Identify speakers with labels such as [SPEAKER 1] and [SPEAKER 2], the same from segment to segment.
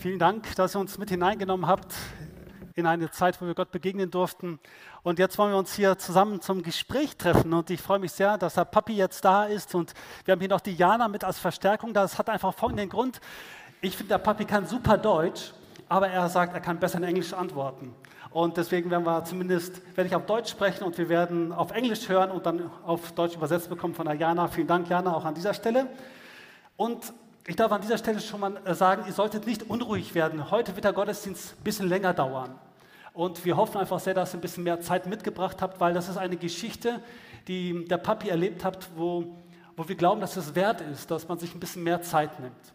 [SPEAKER 1] Vielen Dank, dass ihr uns mit hineingenommen habt in eine Zeit, wo wir Gott begegnen durften. Und jetzt wollen wir uns hier zusammen zum Gespräch treffen. Und ich freue mich sehr, dass der Papi jetzt da ist. Und wir haben hier noch die Jana mit als Verstärkung. Das hat einfach folgenden Grund. Ich finde, der Papi kann super Deutsch, aber er sagt, er kann besser in Englisch antworten. Und deswegen werden wir zumindest, werde ich auf Deutsch sprechen und wir werden auf Englisch hören und dann auf Deutsch übersetzt bekommen von der Jana. Vielen Dank, Jana, auch an dieser Stelle. Und ich darf an dieser Stelle schon mal äh, sagen, ihr solltet nicht unruhig werden. Heute wird der Gottesdienst ein bisschen länger dauern. Und wir hoffen einfach sehr, dass ihr ein bisschen mehr Zeit mitgebracht habt, weil das ist eine Geschichte, die der Papi erlebt hat, wo, wo wir glauben, dass es wert ist, dass man sich ein bisschen mehr Zeit nimmt.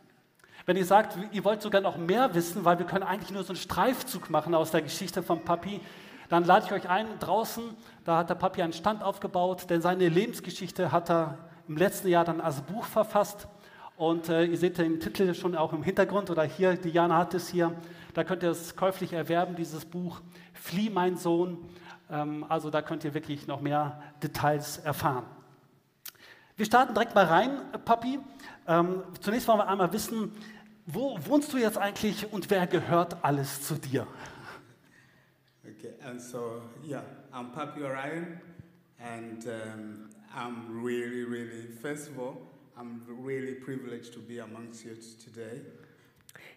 [SPEAKER 1] Wenn ihr sagt, ihr wollt sogar noch mehr wissen, weil wir können eigentlich nur so einen Streifzug machen aus der Geschichte von Papi, dann lade ich euch ein draußen, da hat der Papi einen Stand aufgebaut, denn seine Lebensgeschichte hat er im letzten Jahr dann als Buch verfasst. Und äh, ihr seht den Titel schon auch im Hintergrund oder hier, Diana hat es hier. Da könnt ihr es käuflich erwerben, dieses Buch Flieh, mein Sohn. Ähm, also da könnt ihr wirklich noch mehr Details erfahren. Wir starten direkt mal rein, Papi. Ähm, zunächst wollen wir einmal wissen, wo wohnst du jetzt eigentlich und wer gehört alles zu dir?
[SPEAKER 2] Okay, and so yeah, I'm Papi Orion, and um, I'm really, really, first of all, I'm really privileged to be amongst you today.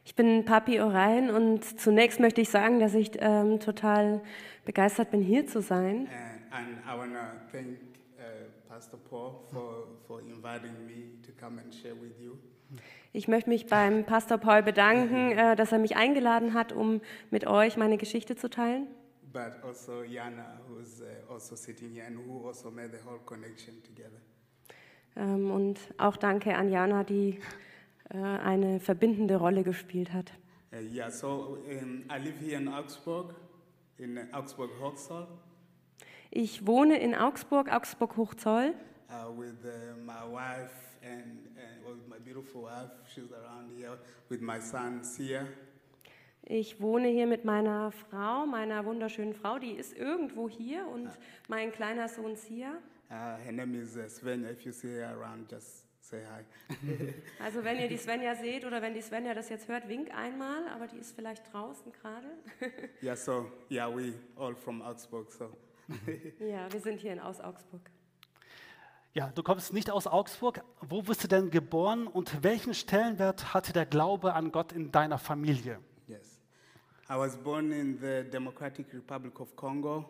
[SPEAKER 3] Ich bin Papi Orion und zunächst möchte ich sagen, dass ich ähm, total begeistert bin, hier zu sein.
[SPEAKER 2] And, and I want to thank uh, Pastor Paul for, for inviting me to come and share with you.
[SPEAKER 3] Ich möchte mich beim Pastor Paul bedanken, äh, dass er mich eingeladen hat, um mit euch meine Geschichte zu teilen.
[SPEAKER 2] But also Yana, who's uh, also sitting here and who also made the whole connection together.
[SPEAKER 3] Ähm, und auch danke an Jana, die äh, eine verbindende Rolle gespielt hat.
[SPEAKER 2] Uh, yeah, so um, I live here in Augsburg, in Augsburg Hochzoll,
[SPEAKER 3] Ich wohne in Augsburg, Augsburg-Hochzoll,
[SPEAKER 2] uh, with uh, my wife and uh, with my beautiful wife. She's around here with my son Sia.
[SPEAKER 3] Ich wohne hier mit meiner Frau, meiner wunderschönen Frau, die ist irgendwo hier und mein kleiner Sohn Sia.
[SPEAKER 2] Uh, her name is uh, Svenja. If you see her around, just say hi.
[SPEAKER 3] Also wenn ihr die Svenja seht oder wenn die Svenja das jetzt hört, wink einmal, aber die ist vielleicht draußen gerade.
[SPEAKER 2] yeah, so yeah, we all from Augsburg. So
[SPEAKER 3] Ja, wir sind hier in aus Augsburg.
[SPEAKER 1] Ja, du kommst nicht aus Augsburg. Wo bist du denn geboren und welchen Stellenwert hatte der Glaube an Gott in deiner Familie?
[SPEAKER 2] yes, I was born in the Democratic Republic of Congo.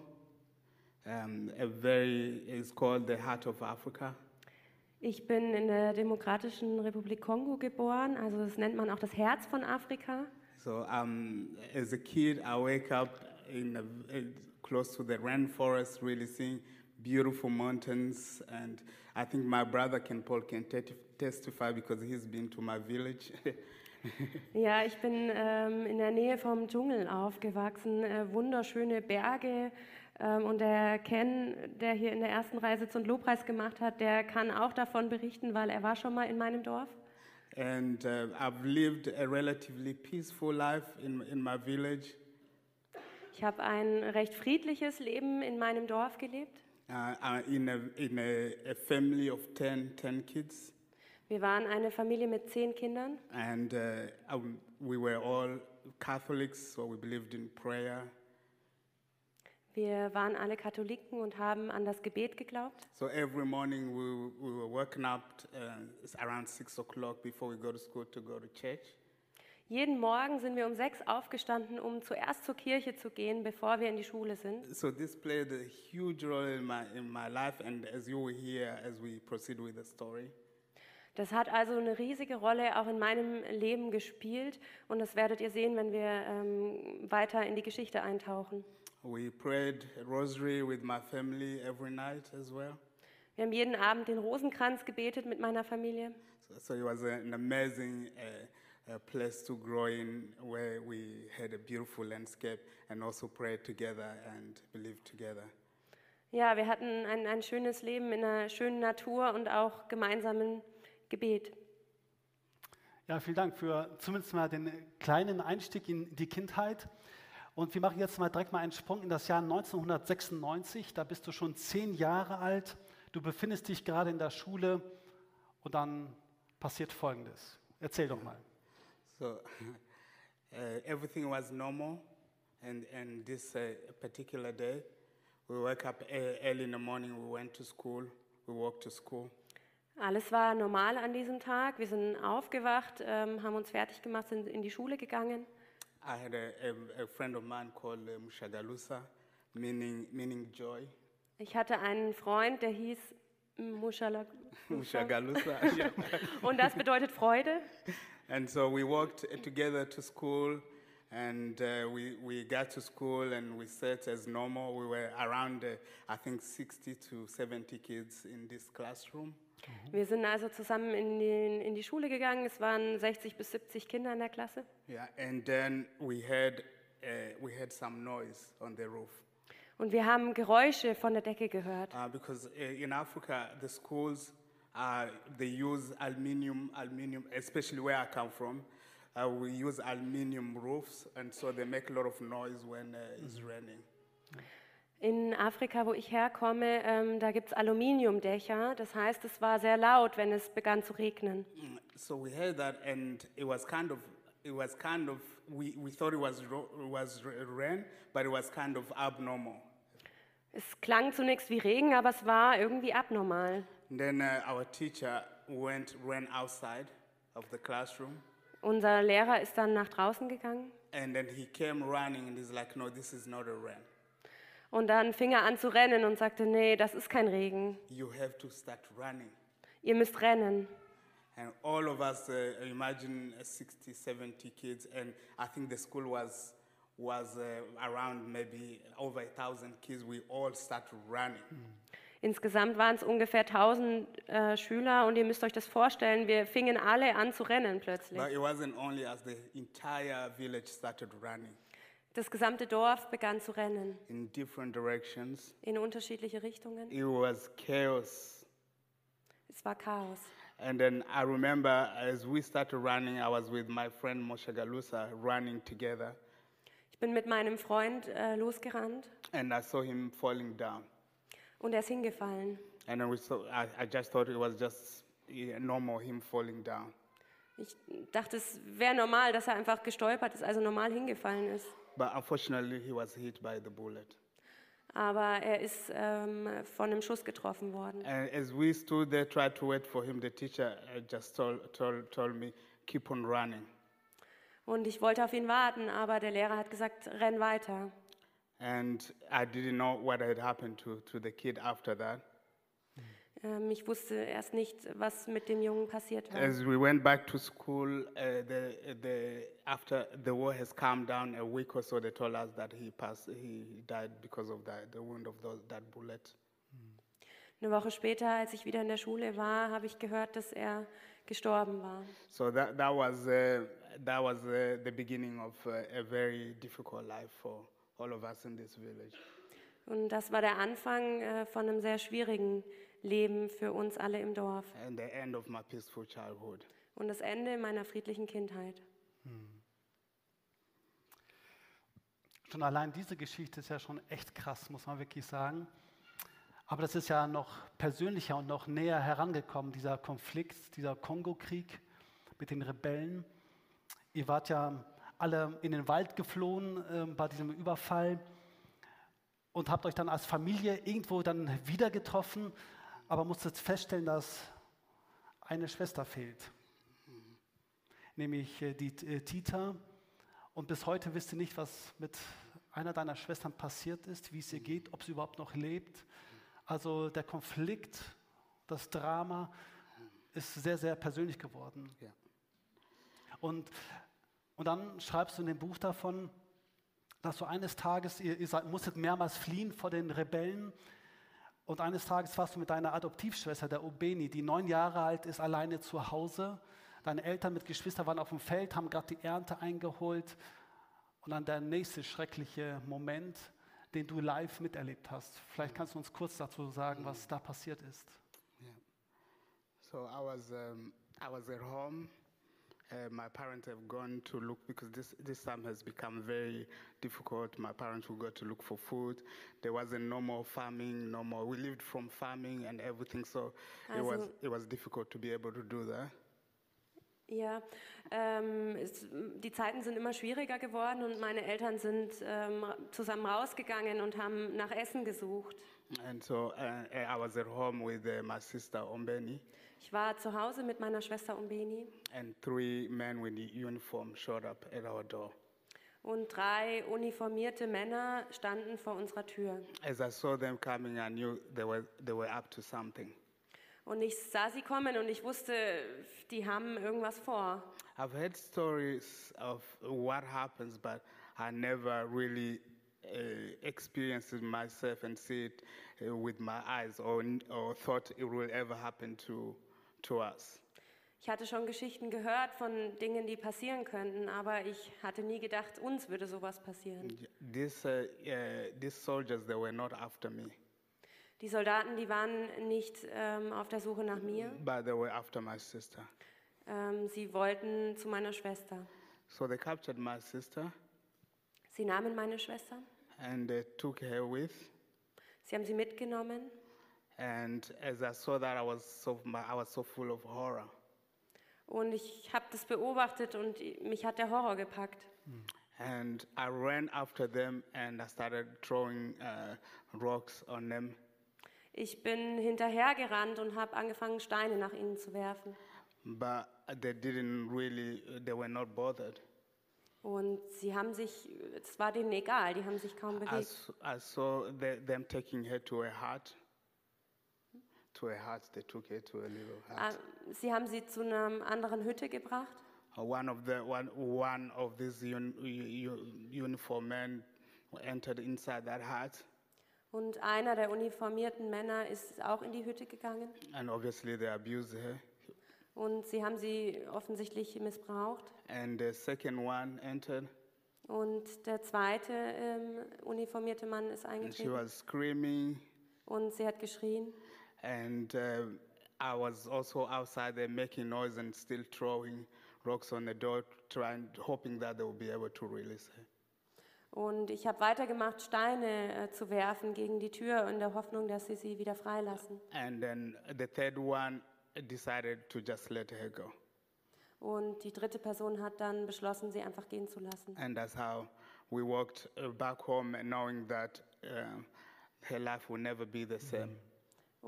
[SPEAKER 2] Um, a very it's called the Heart of Africa.
[SPEAKER 3] Ich bin in der Demokratischen Republik Kongo geboren, also das nennt man auch das Herz von Afrika.
[SPEAKER 2] So um, as a kid, I wake up in a, close to the rainforest, really seeing beautiful mountains, and I think my brother Ken Paul can testify because he's been to my village.
[SPEAKER 3] Ja, ich bin ähm, in der Nähe vom Dschungel aufgewachsen, äh, wunderschöne Berge. Ähm, und der Ken, der hier in der ersten Reihe sitzt und Lobpreis gemacht hat, der kann auch davon berichten, weil er war schon mal in meinem Dorf.
[SPEAKER 2] and uh, I've lived a relatively peaceful life in, in my village.
[SPEAKER 3] Ich habe ein recht friedliches Leben in meinem Dorf gelebt.
[SPEAKER 2] Uh, in a, in a, a family of 10, 10 kids,
[SPEAKER 3] Wir waren eine Familie mit zehn Kindern
[SPEAKER 2] and uh, we were all Catholics, so we believed in prayer.
[SPEAKER 3] Wir waren alle Katholiken und haben an das Gebet geglaubt.
[SPEAKER 2] So every morning we, we were waking up uh, it's around six o'clock before we go to school to go to church.
[SPEAKER 3] Jeden Morgen sind wir um sechs aufgestanden, um zuerst zur Kirche zu gehen, bevor wir in die Schule sind.
[SPEAKER 2] So this played a huge role in my in my life, and as you will hear as we proceed with the story.
[SPEAKER 3] Das hat also eine riesige Rolle auch in meinem Leben gespielt und das werdet ihr sehen, wenn wir ähm, weiter in die Geschichte eintauchen.
[SPEAKER 2] We prayed a rosary with my family every night as well.
[SPEAKER 3] Wir haben jeden Abend den Rosenkranz gebetet mit meiner Familie.
[SPEAKER 2] So, so it was an amazing uh, uh, place to grow in, where we had a beautiful landscape and also prayed together and believed together.
[SPEAKER 3] Ja, wir hatten ein, ein schönes Leben in einer schönen Natur und auch gemeinsamen Gebet.
[SPEAKER 1] Ja, vielen Dank für zumindest mal den kleinen Einstieg in die Kindheit. Und wir machen jetzt mal direkt mal einen Sprung in das Jahr 1996. Da bist du schon zehn Jahre alt. Du befindest dich gerade in der Schule und dann passiert Folgendes. Erzähl doch mal.
[SPEAKER 2] So Uh, everything was normal, and, and this uh, particular day, we woke up e- early in the morning, we went to school, we walked to school.
[SPEAKER 3] Alles war normal an diesem Tag. Wir sind aufgewacht, ähm, haben uns fertig gemacht, sind in die Schule gegangen.
[SPEAKER 2] I had a, a, a friend of mine called uh, Mushagalusa, meaning, meaning joy.
[SPEAKER 3] Ich hatte einen Freund, der hieß Mushala.
[SPEAKER 2] Mushagalusa.
[SPEAKER 3] Und das bedeutet Freude.
[SPEAKER 2] And so we walked together to school, and uh, we, we got to school and we sat as normal. We were around, uh, I think, 60 to 70 kids in this classroom.
[SPEAKER 3] Wir sind also zusammen in, den, in die Schule gegangen. Es waren 60 bis 70 Kinder in der Klasse.
[SPEAKER 2] Yeah, and then we heard, uh, we heard some noise on the roof.
[SPEAKER 3] Und wir haben Geräusche von der Decke gehört.
[SPEAKER 2] Uh, because uh, in Africa, the schools, uh, they use aluminium, aluminium, especially where I come from. Uh, we use aluminium roofs, and so they make a lot of noise when uh, it's raining.
[SPEAKER 3] In Afrika, wo ich herkomme, ähm, da gibt es Aluminiumdächer. Das heißt, es war sehr laut, wenn es begann zu regnen.
[SPEAKER 2] Mm, So we heard that, and it was kind of, it was kind of, we, we thought it was ro- was ra- rain, but it was kind of abnormal.
[SPEAKER 3] Es klang zunächst wie Regen, aber es war irgendwie abnormal.
[SPEAKER 2] And then uh, our teacher went ran outside of the classroom,
[SPEAKER 3] Unser Lehrer ist dann nach draußen gegangen
[SPEAKER 2] and then he came running, and he's like, "No, this is not a rain.
[SPEAKER 3] Und dann fing er an zu rennen und sagte, nee, das ist kein Regen.
[SPEAKER 2] You have to start running."
[SPEAKER 3] Ihr müsst rennen.
[SPEAKER 2] And all of us, uh, imagine uh, 60, 70 kids, and I think the school was was uh, around maybe over a thousand kids. We all started running.
[SPEAKER 3] Insgesamt waren es ungefähr 1000 äh, Schüler und ihr müsst euch das vorstellen, wir fingen alle an zu rennen plötzlich.
[SPEAKER 2] But it wasn't only us; the entire village started running
[SPEAKER 3] Das gesamte Dorf begann zu rennen
[SPEAKER 2] in different directions.
[SPEAKER 3] in unterschiedliche Richtungen.
[SPEAKER 2] It was chaos.
[SPEAKER 3] Es war Chaos.
[SPEAKER 2] And then I remember as we started running, I was with my friend Moshe Galusa running together,
[SPEAKER 3] Ich bin mit meinem Freund äh, losgerannt
[SPEAKER 2] and I saw him falling down.
[SPEAKER 3] und er ist hingefallen.
[SPEAKER 2] And then we saw, I, I just thought it was just normal, him falling down.
[SPEAKER 3] Ich dachte, es wäre normal, dass er einfach gestolpert ist, also normal hingefallen ist.
[SPEAKER 2] But unfortunately, he was hit by the bullet.
[SPEAKER 3] Aber er ist ähm, von einem Schuss getroffen worden.
[SPEAKER 2] And as we stood there, tried to wait for him, the teacher uh, just told, told, told me, keep on running.
[SPEAKER 3] Und ich wollte auf ihn warten, aber der Lehrer hat gesagt, renn weiter.
[SPEAKER 2] And I didn't know what had happened to, to the kid after that.
[SPEAKER 3] Ähm, ich wusste erst nicht, was mit dem Jungen passiert war.
[SPEAKER 2] As we went back to school, uh, the, the, after the war has calmed down a week or so, they told us that he passed, he died because of that, the wound of those, that bullet.
[SPEAKER 3] Eine Woche später, als ich wieder in der Schule war, habe ich gehört, dass er gestorben war.
[SPEAKER 2] So that, that was, uh, that was uh, the beginning of uh, a very difficult life for all of us in this village.
[SPEAKER 3] Und das war der Anfang äh, von einem sehr schwierigen Leben für uns alle im Dorf.
[SPEAKER 2] And the end of my peaceful childhood.
[SPEAKER 3] Und das Ende meiner friedlichen Kindheit.
[SPEAKER 1] Schon allein diese Geschichte ist ja schon echt krass, muss man wirklich sagen. Aber das ist ja noch persönlicher und noch näher herangekommen, dieser Konflikt, dieser Kongo-Krieg mit den Rebellen. Ihr wart ja alle in den Wald geflohen äh, bei diesem Überfall und habt euch dann als Familie irgendwo dann wieder getroffen, aber musstet feststellen, dass eine Schwester fehlt, nämlich äh, die äh, Tita. Und bis heute wisst ihr nicht, was mit einer deiner Schwestern passiert ist, wie es ihr geht, ob sie überhaupt noch lebt. Also der Konflikt, das Drama ist sehr, sehr persönlich geworden.
[SPEAKER 2] Yeah.
[SPEAKER 1] Und, und dann schreibst du in dem Buch davon, dass du eines Tages, ihr, ihr seid, musstet mehrmals fliehen vor den Rebellen. Und eines Tages warst du mit deiner Adoptivschwester, der Obeni, die neun Jahre alt ist, alleine zu Hause. Deine Eltern mit Geschwistern waren auf dem Feld, haben gerade die Ernte eingeholt. Und dann der nächste schreckliche Moment, den du live miterlebt hast. Vielleicht kannst du uns kurz dazu sagen, was da passiert ist.
[SPEAKER 2] So I was, um, I was at home. Uh, my parents have gone to look because this, this time has become very difficult. My parents will go to look for food. There wasn't no more farming, no more. We lived from farming and everything, so it was it was difficult to be able to do that.
[SPEAKER 3] Ja, ähm, es, die Zeiten sind immer schwieriger geworden und meine Eltern sind ähm, zusammen rausgegangen und haben nach Essen gesucht.
[SPEAKER 2] And so uh, I was at home with uh, my sister Ombeni,
[SPEAKER 3] Ich war zu Hause mit meiner Schwester Umbeni
[SPEAKER 2] and three men with the uniform showed up at our door.
[SPEAKER 3] und drei uniformierte Männer standen vor unserer Tür.
[SPEAKER 2] As I saw them coming, I knew they were, they were up to something.
[SPEAKER 3] Und ich sah sie kommen und ich wusste, die haben irgendwas vor.
[SPEAKER 2] I've heard stories of what happens, but I never really uh, experienced it myself and see it uh, with my eyes or, or thought it will ever happen to, to us.
[SPEAKER 3] Ich hatte schon Geschichten gehört von Dingen, die passieren könnten, aber ich hatte nie gedacht, uns würde sowas passieren.
[SPEAKER 2] These, uh, uh, these soldiers, they were not after me,
[SPEAKER 3] Die Soldaten, die waren nicht ähm, auf der Suche nach mir,
[SPEAKER 2] but they were after my sister.
[SPEAKER 3] ähm, sie wollten zu meiner Schwester.
[SPEAKER 2] So they captured my sister
[SPEAKER 3] Sie nahmen meine Schwester,
[SPEAKER 2] and they took her with.
[SPEAKER 3] sie haben sie mitgenommen
[SPEAKER 2] And as I saw that, I was so, I was so full of horror.
[SPEAKER 3] und ich habe das beobachtet und mich hat der Horror gepackt.
[SPEAKER 2] And I ran after them and I started throwing uh, rocks on them.
[SPEAKER 3] Ich bin hinterhergerannt und habe angefangen, Steine nach ihnen zu werfen.
[SPEAKER 2] But they didn't really, they were not bothered.
[SPEAKER 3] Und sie haben sich, es war denen egal, die haben sich kaum
[SPEAKER 2] I,
[SPEAKER 3] bewegt.
[SPEAKER 2] s- I saw the, them taking her to a hut. To a hut, they took her to a little
[SPEAKER 3] Ah,
[SPEAKER 2] hut.
[SPEAKER 3] Sie haben sie zu einer anderen Hütte gebracht
[SPEAKER 2] Uh, One of the one, one of these un, u, u, uniform men entered inside that hut,
[SPEAKER 3] und einer der uniformierten Männer ist auch in die Hütte gegangen
[SPEAKER 2] and obviously they abused her.
[SPEAKER 3] und sie haben sie offensichtlich missbraucht.
[SPEAKER 2] And the second one entered,
[SPEAKER 3] Und der zweite ähm, uniformierte Mann ist
[SPEAKER 2] and she
[SPEAKER 3] eingetreten
[SPEAKER 2] was screaming,
[SPEAKER 3] und sie hat geschrien.
[SPEAKER 2] And uh, I was also outside there making noise and still throwing rocks on the door, trying, hoping that they will be able to release her.
[SPEAKER 3] Und ich habe weitergemacht, Steine äh, zu werfen gegen die Tür in der Hoffnung, dass sie sie wieder freilassen.
[SPEAKER 2] And then the third one decided to just let her go.
[SPEAKER 3] Und die dritte Person hat dann beschlossen, sie einfach gehen zu lassen.
[SPEAKER 2] And that's how we walked uh, back home, knowing that um, her life will never be the same.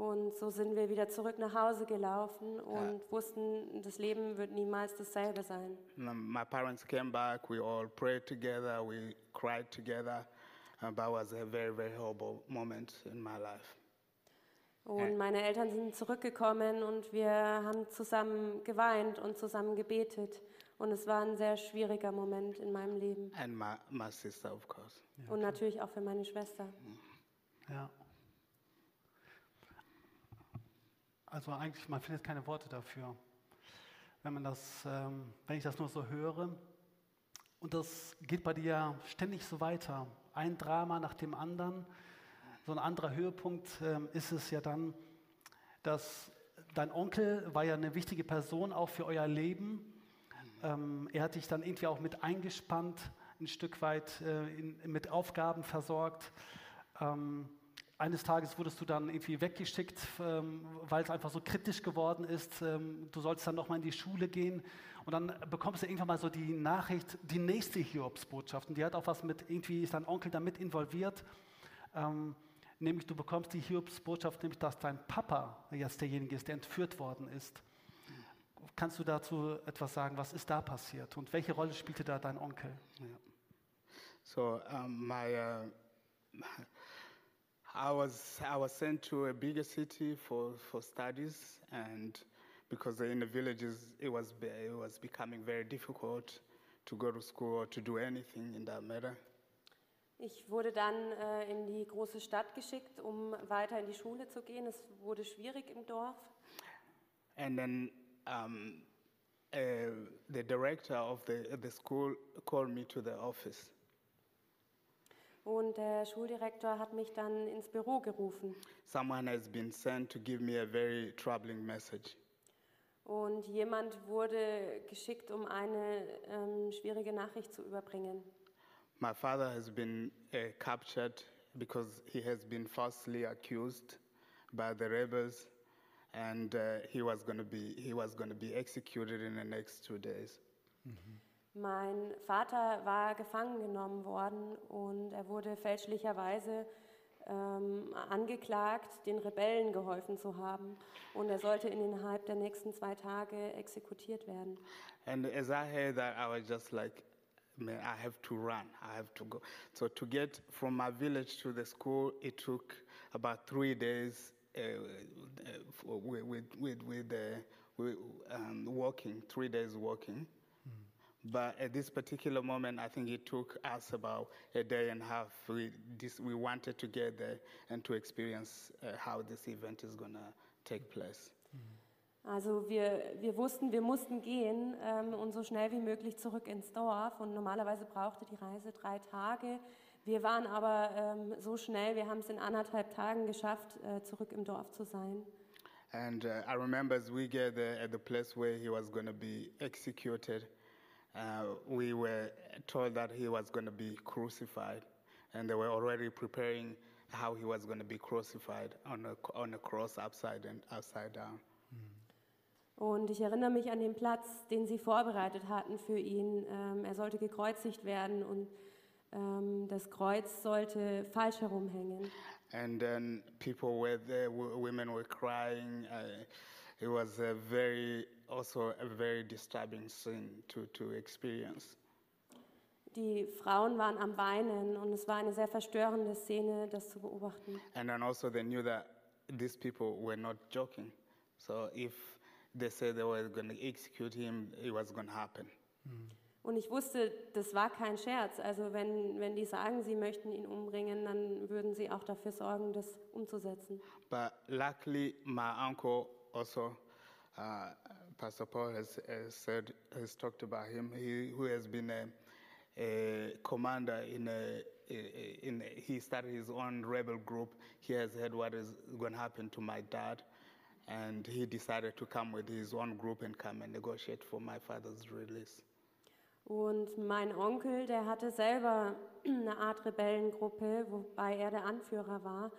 [SPEAKER 3] Und so sind wir wieder zurück nach Hause gelaufen und wussten, das Leben wird niemals dasselbe sein.
[SPEAKER 2] My parents came back, we all prayed together, we cried together. Uh, but it was a very, very horrible moment in my life.
[SPEAKER 3] Und meine Eltern sind zurückgekommen und wir haben zusammen geweint und zusammen gebetet. Und es war ein sehr schwieriger Moment in meinem Leben.
[SPEAKER 2] And my, my sister, of course.
[SPEAKER 3] Und natürlich auch für meine Schwester.
[SPEAKER 1] Ja. Also eigentlich, man findet keine Worte dafür. Wenn man das, ähm, wenn ich das nur so höre. Und das geht bei dir ständig so weiter. Ein Drama nach dem anderen. So ein anderer Höhepunkt ähm, ist es ja dann, dass dein Onkel war ja eine wichtige Person auch für euer Leben. Ähm, er hat dich dann irgendwie auch mit eingespannt, ein Stück weit äh, in, mit Aufgaben versorgt. Ähm, eines Tages wurdest du dann irgendwie weggeschickt, ähm, weil es einfach so kritisch geworden ist. Ähm, du sollst dann nochmal in die Schule gehen und dann bekommst du irgendwann mal so die Nachricht, die nächste Hiobsbotschaft. Und die hat auch was mit, irgendwie ist dein Onkel damit involviert. Ähm, nämlich du bekommst die Hiobsbotschaft, nämlich dass dein Papa jetzt derjenige ist, der entführt worden ist. Kannst du dazu etwas sagen? Was ist da passiert und welche Rolle spielte da dein Onkel?
[SPEAKER 2] So um, my, uh, I was I was sent to a bigger city for, for studies, and because in the villages it was it was becoming very difficult to go to school or to do anything in that matter.
[SPEAKER 3] Ich wurde dann äh, in die große Stadt geschickt, um weiter in die Schule zu gehen. Es wurde schwierig im Dorf.
[SPEAKER 2] And then um, uh, the director of the the school called me to the office,
[SPEAKER 3] Und der Schuldirektor hat mich dann ins Büro gerufen.
[SPEAKER 2] someone has been sent to give me a very troubling message.
[SPEAKER 3] Und jemand wurde geschickt, um eine ähm, schwierige Nachricht zu überbringen.
[SPEAKER 2] My father has been uh, captured because he has been falsely accused by the rebels and uh, he was going to be he was going to be executed in the next two days.
[SPEAKER 3] Mein Vater war gefangen genommen worden und er wurde fälschlicherweise ähm, angeklagt, den Rebellen geholfen zu haben. Und er sollte innerhalb der nächsten zwei Tage exekutiert werden.
[SPEAKER 2] And as I heard that, I was just like, man, I have to run. I have to go. So to get from my village to the school, it took about three days uh, uh, with with with, with, uh, with um, walking, three days walking. But at this particular moment, I think it took us about a day and a half. We, this, we wanted to get there and to experience uh, how this event is going to take place.
[SPEAKER 3] Also wir, wir wussten, wir mussten gehen ähm, und so schnell wie möglich zurück ins Dorf. Und normalerweise brauchte die Reise drei Tage. Wir waren aber ähm, so schnell, wir haben es in anderthalb Tagen geschafft, äh, zurück im Dorf zu sein.
[SPEAKER 2] And uh, I remember as we get there at the place where he was going to be executed, uh, we were told that he was going to be crucified. And they were already preparing how he was going to be crucified on a, on a cross upside and upside down.
[SPEAKER 3] Und ich erinnere mich an den Platz, den sie vorbereitet hatten für ihn. Ähm, er sollte gekreuzigt werden und ähm, das Kreuz sollte falsch herumhängen.
[SPEAKER 2] And then people were there, women were crying. Uh, it was a very, also a very disturbing scene to, to experience.
[SPEAKER 3] Die Frauen waren am Weinen und es war eine sehr verstörende Szene, das zu beobachten.
[SPEAKER 2] And then also they knew that these people were not joking. So if they said they were going to execute him, it was going to happen.
[SPEAKER 3] Und ich wusste, das war kein Scherz. Also wenn, wenn die sagen, sie möchten ihn umbringen, dann würden sie auch dafür sorgen, das umzusetzen.
[SPEAKER 2] But luckily, my uncle also, uh, Pastor Paul has, has said, has talked about him. He who has been a, a commander in a, in a, he started his own rebel group. He has heard what is going to happen to my dad, and he decided to come with his own group and come and negotiate for my father's release.
[SPEAKER 3] Und mein Onkel, der hatte selber eine Art Rebellengruppe, wobei er der Anführer war.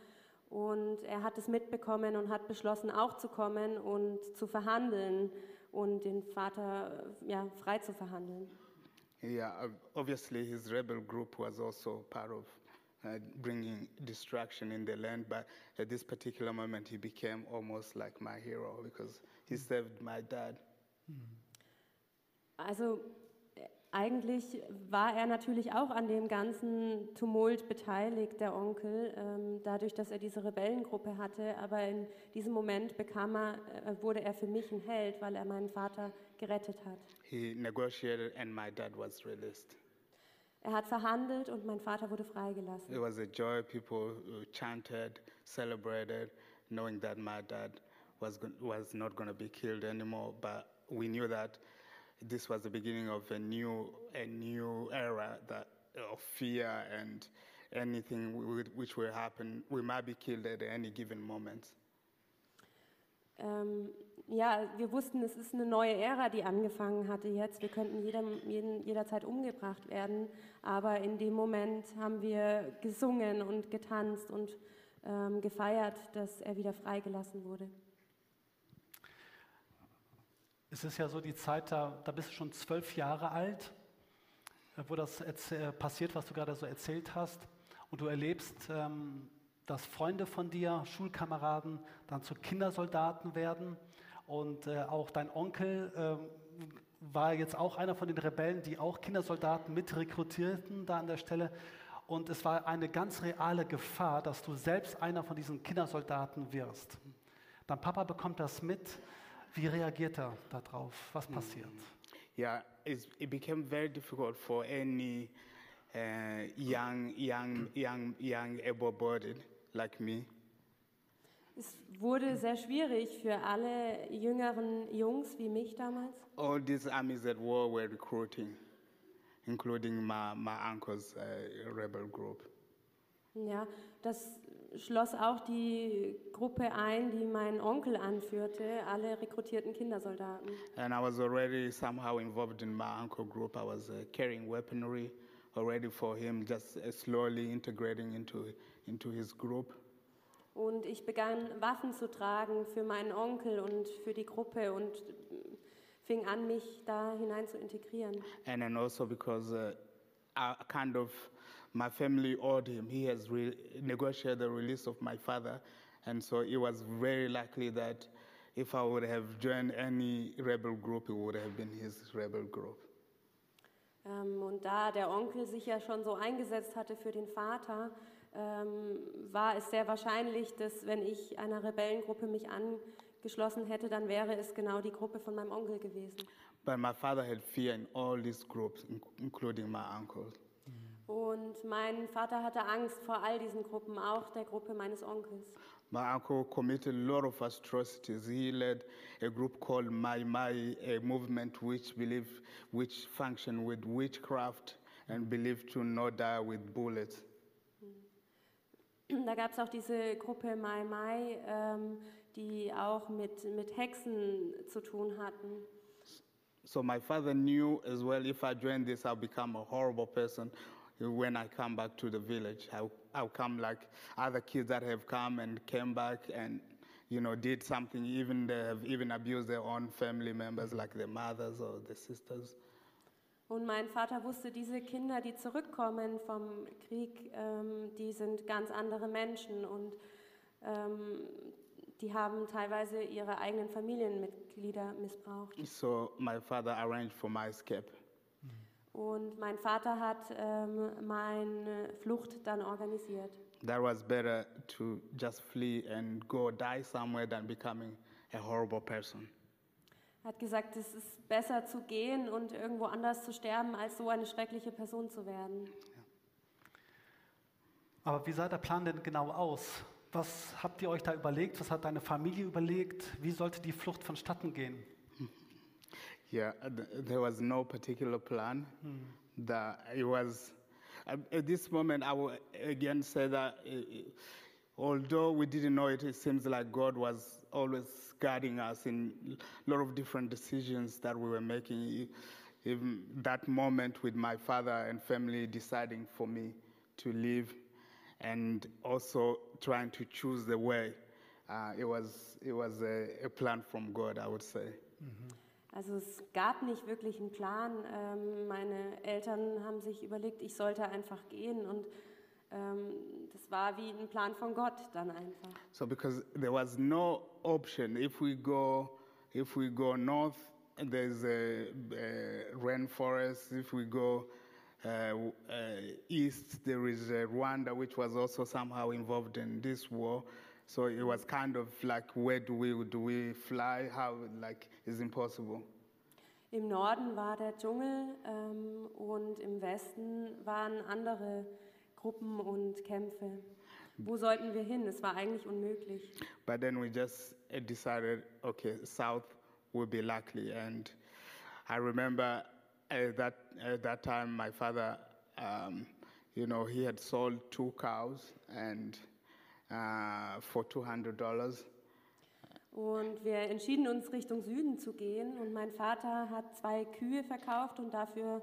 [SPEAKER 3] Und er hat es mitbekommen und hat beschlossen, auch zu kommen und zu verhandeln und den Vater ja, frei zu verhandeln.
[SPEAKER 2] Yeah, ob- obviously his rebel group was also part of uh, bringing destruction in the land, but at this particular moment he became almost like my hero because he saved my dad.
[SPEAKER 3] Also eigentlich war er natürlich auch an dem ganzen Tumult beteiligt, der Onkel, ähm, dadurch, dass er diese Rebellengruppe hatte. Aber in diesem Moment bekam er, äh, wurde er für mich ein Held, weil er meinen Vater gerettet hat.
[SPEAKER 2] He negotiated and my dad was released.
[SPEAKER 3] Er hat verhandelt und mein Vater wurde freigelassen.
[SPEAKER 2] It was a joy. People uh, chanted, celebrated, knowing that my dad was, was not going to be killed anymore. But we knew that this was the beginning of a new, a new era that, of fear and anything which will happen. We might be killed at any given moment.
[SPEAKER 3] Ähm, ja, wir wussten, es ist eine neue Ära, die angefangen hatte jetzt. Wir könnten jedem, jeden, jederzeit umgebracht werden. Aber in dem Moment haben wir gesungen und getanzt und ähm, gefeiert, dass er wieder freigelassen wurde.
[SPEAKER 1] Es ist ja so die Zeit, da, da bist du schon zwölf Jahre alt, äh, wo das äh, passiert, was du gerade so erzählt hast. Und du erlebst, ähm, dass Freunde von dir, Schulkameraden, dann zu Kindersoldaten werden. Und äh, auch dein Onkel ähm, war jetzt auch einer von den Rebellen, die auch Kindersoldaten mit rekrutierten da an der Stelle. Und es war eine ganz reale Gefahr, dass du selbst einer von diesen Kindersoldaten wirst. Dein Papa bekommt das mit. Wie reagiert er darauf? Was passiert?
[SPEAKER 2] Yeah, it's, it became very difficult for any uh, young, young, young, young able-bodied like me
[SPEAKER 3] Es wurde sehr schwierig für alle jüngeren Jungs wie mich damals.
[SPEAKER 2] all these armies at war were recruiting, including my, my uncle's uh, rebel group.
[SPEAKER 3] Ja, das schloss auch die Gruppe ein, die mein Onkel anführte, alle rekrutierten Kindersoldaten.
[SPEAKER 2] And I was already somehow involved in my uncle group. I was uh, carrying weaponry already for him, just uh, slowly integrating into, into his group.
[SPEAKER 3] Und ich begann Waffen zu tragen für meinen Onkel und für die Gruppe und fing an, mich da hinein zu integrieren.
[SPEAKER 2] And then also because uh, I kind of, my family owed him. He has re- negotiated the release of my father. And so it was very likely that if I would have joined any rebel group, it would have been his rebel group.
[SPEAKER 3] Ähm, und da der Onkel sich ja schon so eingesetzt hatte für den Vater, ähm, war es sehr wahrscheinlich, dass wenn ich einer Rebellengruppe mich angeschlossen hätte, dann wäre es genau die Gruppe von meinem Onkel gewesen.
[SPEAKER 2] But my father had fear in all these groups, in- including my uncles.
[SPEAKER 3] Und mein Vater hatte Angst vor all diesen Gruppen, auch der Gruppe meines Onkels.
[SPEAKER 2] My uncle committed a lot of atrocities. He led a group called Mai Mai, a movement which believed, which functioned with witchcraft and believed to not die with bullets.
[SPEAKER 3] Da gab es auch diese Gruppe Mai Mai, ähm, die auch mit, mit Hexen zu tun hatten.
[SPEAKER 2] So my father knew as well if I join this, I'll become a horrible person when I come back to the village. I'll, I'll come like other kids that have come and came back and you know did something. Even they have even abused their own family members, like their mothers or their sisters.
[SPEAKER 3] Und mein Vater wusste, diese Kinder, die zurückkommen vom Krieg, ähm, die sind ganz andere Menschen und ähm, die haben teilweise ihre eigenen Familienmitglieder missbraucht.
[SPEAKER 2] So my father arranged for my escape.
[SPEAKER 3] Und mein Vater hat ähm, meine Flucht dann organisiert.
[SPEAKER 2] That was better to just flee and go die somewhere than becoming a horrible person.
[SPEAKER 3] Er hat gesagt, es ist besser zu gehen und irgendwo anders zu sterben, als so eine schreckliche Person zu werden.
[SPEAKER 1] Aber wie sah der Plan denn genau aus? Was habt ihr euch da überlegt? Was hat deine Familie überlegt? Wie sollte die Flucht vonstatten gehen?
[SPEAKER 2] Yeah, th- there was no particular plan. That it was at at this moment. I will again say that although we didn't know it, it seems like God was always guiding us in a lot of different decisions that we were making. Even that moment with my father and family deciding for me to leave, and also trying to choose the way. Uh, it was it was a, a plan from God, I would say.
[SPEAKER 3] Also es gab nicht wirklich einen Plan. Ähm, meine Eltern haben sich überlegt, ich sollte einfach gehen und ähm, das war wie ein Plan von Gott dann einfach.
[SPEAKER 2] So because there was no option, if we go, if we go north, there's a, a rainforest. If we go uh, uh, east, there is Rwanda, which was also somehow involved in this war. So it was kind of like, where do we do we fly? How like is impossible.
[SPEAKER 3] Im Norden war der Dschungel ähm, und im Westen waren andere Gruppen und Kämpfe. Wo sollten wir hin? Es war eigentlich unmöglich.
[SPEAKER 2] But then we just uh, decided, okay, south would be likely. And I remember uh, that at that time, my father, um, you know, he had sold two cows and uh, for two hundred dollars.
[SPEAKER 3] Und wir entschieden uns Richtung Süden zu gehen und mein Vater hat zwei Kühe verkauft und dafür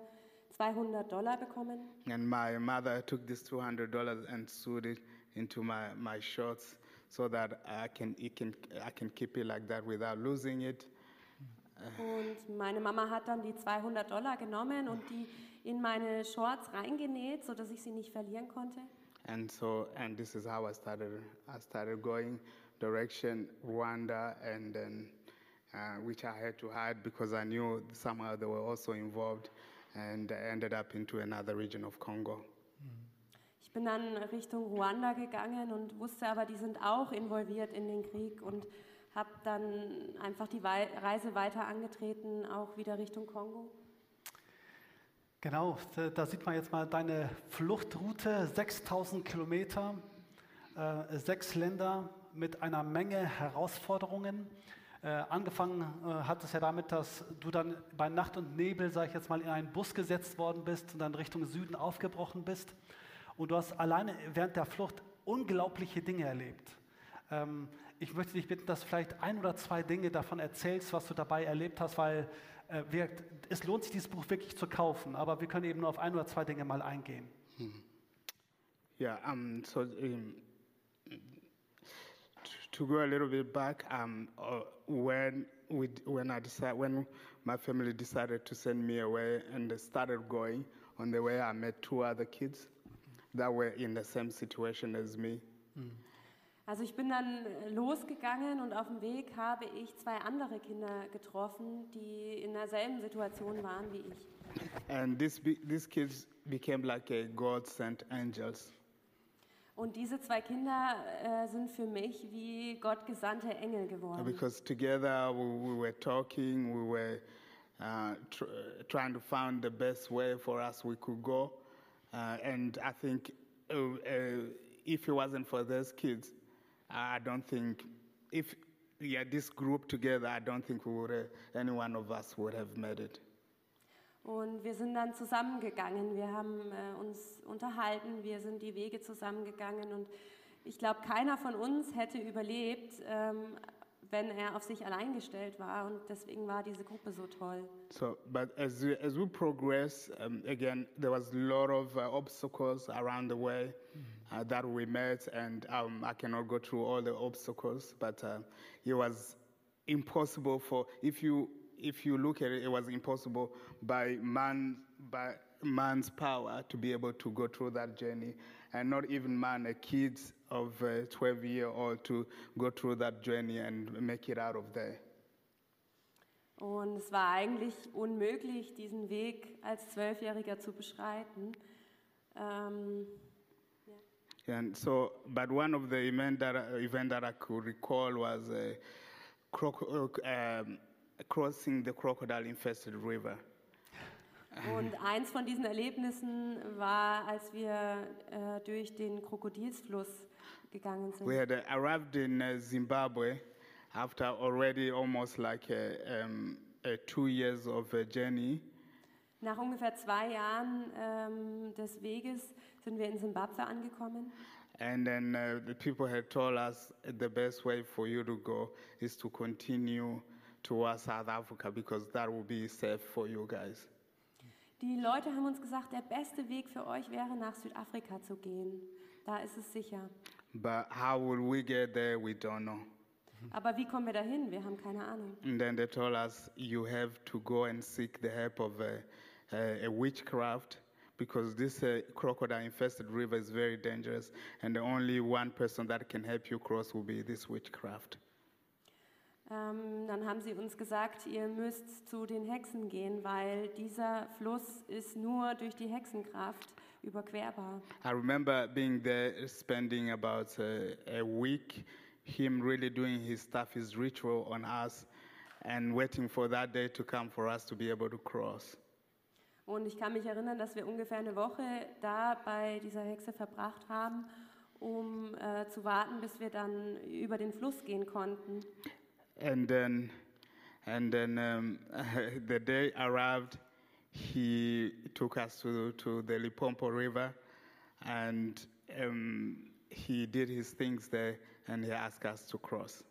[SPEAKER 3] 200 Dollar bekommen.
[SPEAKER 2] And my mother took this two hundred dollars and sewed it into my, my shorts so that I can, it can I can keep it like that without losing it.
[SPEAKER 3] Und meine Mama hat dann die 200 Dollar genommen und die in meine Shorts reingenäht, sodass ich sie nicht verlieren konnte.
[SPEAKER 2] And so, and this is how I started. I started going direction Rwanda, and then uh, which I had to hide because I knew somehow they were also involved, and ended up into another region of Congo.
[SPEAKER 3] Ich bin dann Richtung Ruanda gegangen und wusste aber, die sind auch involviert in den Krieg und habe dann einfach die Reise weiter angetreten, auch wieder Richtung Kongo.
[SPEAKER 1] Genau, da, sieht man jetzt mal deine Fluchtroute, 6000 Kilometer, äh, sechs Länder mit einer Menge Herausforderungen. Äh, angefangen äh, hat es ja damit, dass du dann bei Nacht und Nebel, sage ich jetzt mal, in einen Bus gesetzt worden bist und dann Richtung Süden aufgebrochen bist. Und du hast alleine während der Flucht unglaubliche Dinge erlebt. Ähm, ich möchte dich bitten, dass du vielleicht ein oder zwei Dinge davon erzählst, was du dabei erlebt hast, weil äh, wir, es lohnt sich, dieses Buch wirklich zu kaufen, aber wir können eben nur auf ein oder zwei Dinge mal eingehen.
[SPEAKER 2] Yeah. Um. So, um, to go a little bit back, um, uh, when we when I decided when my family decided to send me away and they started going on the way, I met two other kids that were in the same situation as me.
[SPEAKER 3] Also ich bin dann äh, losgegangen und auf dem Weg habe ich zwei andere Kinder getroffen, die in derselben Situation waren wie ich.
[SPEAKER 2] And this be, these kids became like a God sent angels.
[SPEAKER 3] Und diese zwei Kinder äh, sind für mich wie Gott gesandte Engel geworden.
[SPEAKER 2] Because together we, we were talking, we were uh, tr- trying to find the best way for us we could go. Uh, and I think uh, uh, if it wasn't for those kids, I don't think, if yeah, this group together, I don't think we would, uh, any one of us would have made it.
[SPEAKER 3] Und wir sind dann zusammengegangen, wir haben äh, uns unterhalten, wir sind die Wege zusammengegangen. Und ich glaube, keiner von uns hätte überlebt, ähm, wenn er auf sich allein gestellt war. Und deswegen war diese Gruppe so toll.
[SPEAKER 2] So, but as we, as we progress, um, again, there was a lot of uh, obstacles around the way uh, that we met, and um, I cannot go through all the obstacles, but uh, it was impossible for if you if you look at it, it was impossible by man by man's power to be able to go through that journey, and not even man, a kid of uh, 12 year old to go through that journey and make it out of there.
[SPEAKER 3] Und es war eigentlich unmöglich, diesen Weg als Zwölfjähriger zu beschreiten. Ähm,
[SPEAKER 2] And so, but one of the event that, I- event that I could recall was uh, uh, um, crossing the crocodile-infested river.
[SPEAKER 3] Und eins von diesen Erlebnissen war, als wir äh, durch den Krokodilsfluss gegangen sind.
[SPEAKER 2] We had uh, arrived in uh, Zimbabwe after already almost like a, um, a two years of a journey.
[SPEAKER 3] Nach ungefähr zwei Jahren ähm, des Weges sind wir in Simbabwe angekommen.
[SPEAKER 2] And then uh, the people had told us the best way for you to go is to continue towards South Africa because that will be safe for you guys.
[SPEAKER 3] Die Leute haben uns gesagt, der beste Weg für euch wäre, nach Südafrika zu gehen. Da ist es sicher.
[SPEAKER 2] But how will we get there? We don't know.
[SPEAKER 3] Aber wie kommen wir dahin? Wir haben keine Ahnung.
[SPEAKER 2] And then they told us you have to go and seek the help of a, a, a witchcraft because this uh, crocodile infested river is very dangerous, and the only one person that can help you cross will be this witchcraft.
[SPEAKER 3] Ähm, dann haben sie uns gesagt, ihr müsst zu den Hexen gehen, weil dieser Fluss ist nur durch die Hexenkraft überquerbar.
[SPEAKER 2] I remember being there, spending about uh, a week, him really doing his stuff, his ritual on us, and waiting for that day to come for us to be able to cross.
[SPEAKER 3] Und ich kann mich erinnern, dass wir ungefähr eine Woche da bei dieser Hexe verbracht haben, um äh, zu warten, bis wir dann über den Fluss gehen konnten.
[SPEAKER 2] And then, and then um, the day arrived, he took us to, to the Lipompo River, and um, he did his things there, and he asked us to cross.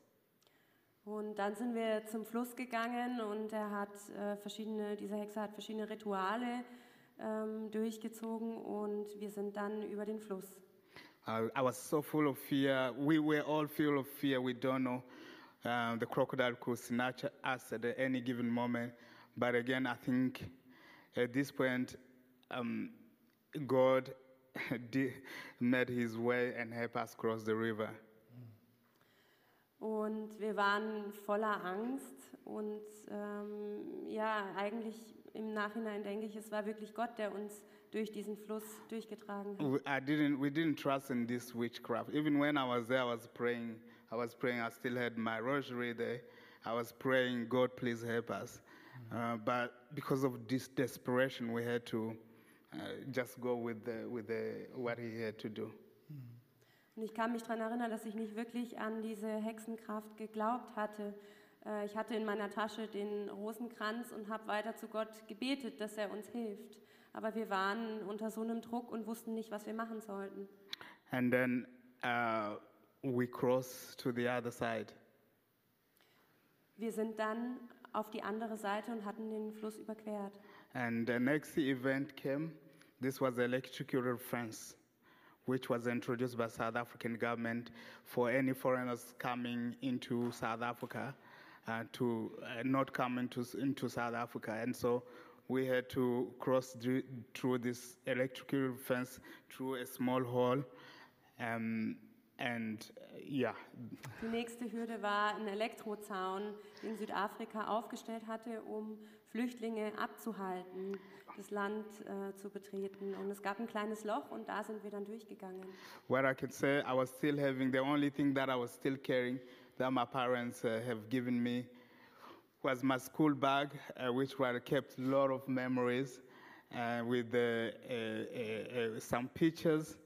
[SPEAKER 3] Und dann sind wir zum Fluss gegangen und er hat äh, verschiedene, diese Hexe hat verschiedene Rituale ähm, durchgezogen und wir sind dann über den Fluss.
[SPEAKER 2] I, I was so full of fear. We were all full of fear. We don't know. Um, the crocodile could snatch us at any given moment. But again, I think at this point, um, God made his way and helped us cross the river.
[SPEAKER 3] Und wir waren voller Angst und ähm, ja, eigentlich im Nachhinein denke ich, es war wirklich Gott, der uns durch diesen Fluss durchgetragen hat.
[SPEAKER 2] We, I didn't, we didn't trust in this witchcraft. Even when I was there, I was praying. I was praying. I still had my rosary there. I was praying, God, please help us. Uh, but because of this desperation, we had to uh, just go with, the, with the, what he had to do.
[SPEAKER 3] Und ich kann mich daran erinnern, dass ich nicht wirklich an diese Hexenkraft geglaubt hatte. Äh, Ich hatte in meiner Tasche den Rosenkranz und habe weiter zu Gott gebetet, dass er uns hilft. Aber wir waren unter so einem Druck und wussten nicht, was wir machen sollten.
[SPEAKER 2] And then uh, we crossed to the other side.
[SPEAKER 3] Wir sind dann auf die andere Seite und hatten den Fluss überquert.
[SPEAKER 2] And the next event came. This was the electrocuted fence which was introduced by South African government for any foreigners coming into South Africa uh, to uh, not come into, into South Africa. And so we had to cross dr- through this electrical fence through a small hall. Um, and uh, yeah,
[SPEAKER 3] Die nächste Hürde war ein Elektrozaun, den Südafrika aufgestellt hatte, um Flüchtlinge abzuhalten, das Land äh, zu betreten. Und es gab ein kleines Loch und da sind wir dann durchgegangen.
[SPEAKER 2] what I can say, I was still having the only thing that I was still carrying that my parents uh, have given me was my school bag, uh, which were kept a lot of memories uh, with uh, uh, some pictures.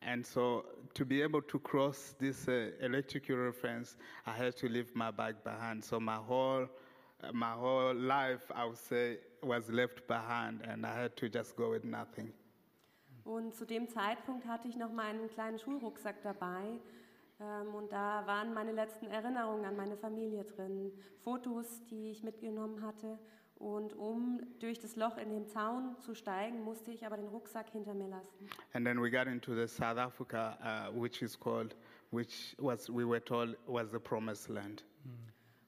[SPEAKER 2] And so to be able to cross this electrical fence, I had to leave my bag behind. So my whole, my whole life, I would say, was left behind, and I had to just go with nothing.
[SPEAKER 3] Und zu dem Zeitpunkt hatte ich noch meinen kleinen Schulrucksack dabei. Ähm, und da waren meine letzten Erinnerungen an meine Familie drin. Fotos, die ich mitgenommen hatte. Und um durch das Loch in den Zaun zu steigen, musste ich aber den Rucksack hinter mir lassen.
[SPEAKER 2] And then we got into the South Africa, uh, which is called, which was we were told was the promised land.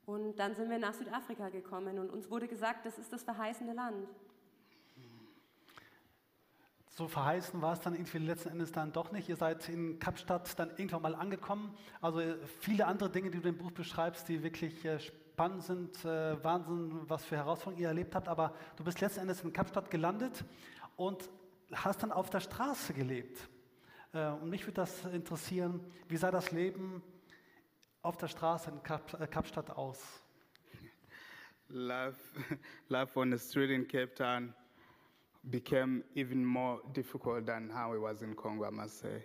[SPEAKER 3] Und dann sind wir nach Südafrika gekommen und uns wurde gesagt, das ist das verheißene Land.
[SPEAKER 1] So verheißen war es dann irgendwie letzten Endes dann doch nicht. Ihr seid in Kapstadt dann irgendwann mal angekommen. Also viele andere Dinge, die du im Buch beschreibst, die wirklich äh, spannend sind, äh, Wahnsinn, was für Herausforderungen ihr erlebt habt. Aber du bist letzten Endes in Kapstadt gelandet und hast dann auf der Straße gelebt. Äh, Und mich würde das interessieren, wie sah das Leben auf der Straße in Kap äh, Kapstadt aus?
[SPEAKER 2] Life, life on the street in Cape Town became even more difficult than how it was in Congo, I must say.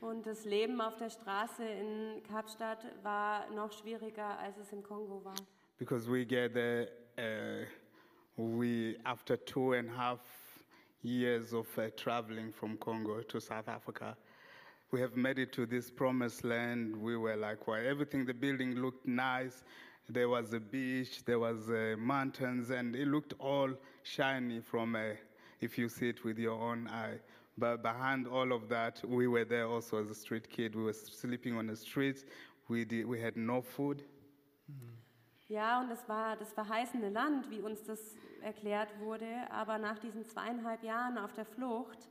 [SPEAKER 3] Und das Leben auf der Straße in Kapstadt war noch schwieriger, als es im Kongo war.
[SPEAKER 2] Because we get there, uh, we after two and a half years of uh, traveling from Congo to South Africa, we have made it to this promised land. We were like, well, everything, the building looked nice. There was a beach, there was uh, mountains, and it looked all shiny from uh, if you see it with your own eye. But behind all of that, we were there also as a street kid. We were sleeping on the streets. We, did, we had no food.
[SPEAKER 3] Ja, und es war das verheißene Land, wie uns das erklärt wurde. Aber nach diesen zweieinhalb Jahren auf der Flucht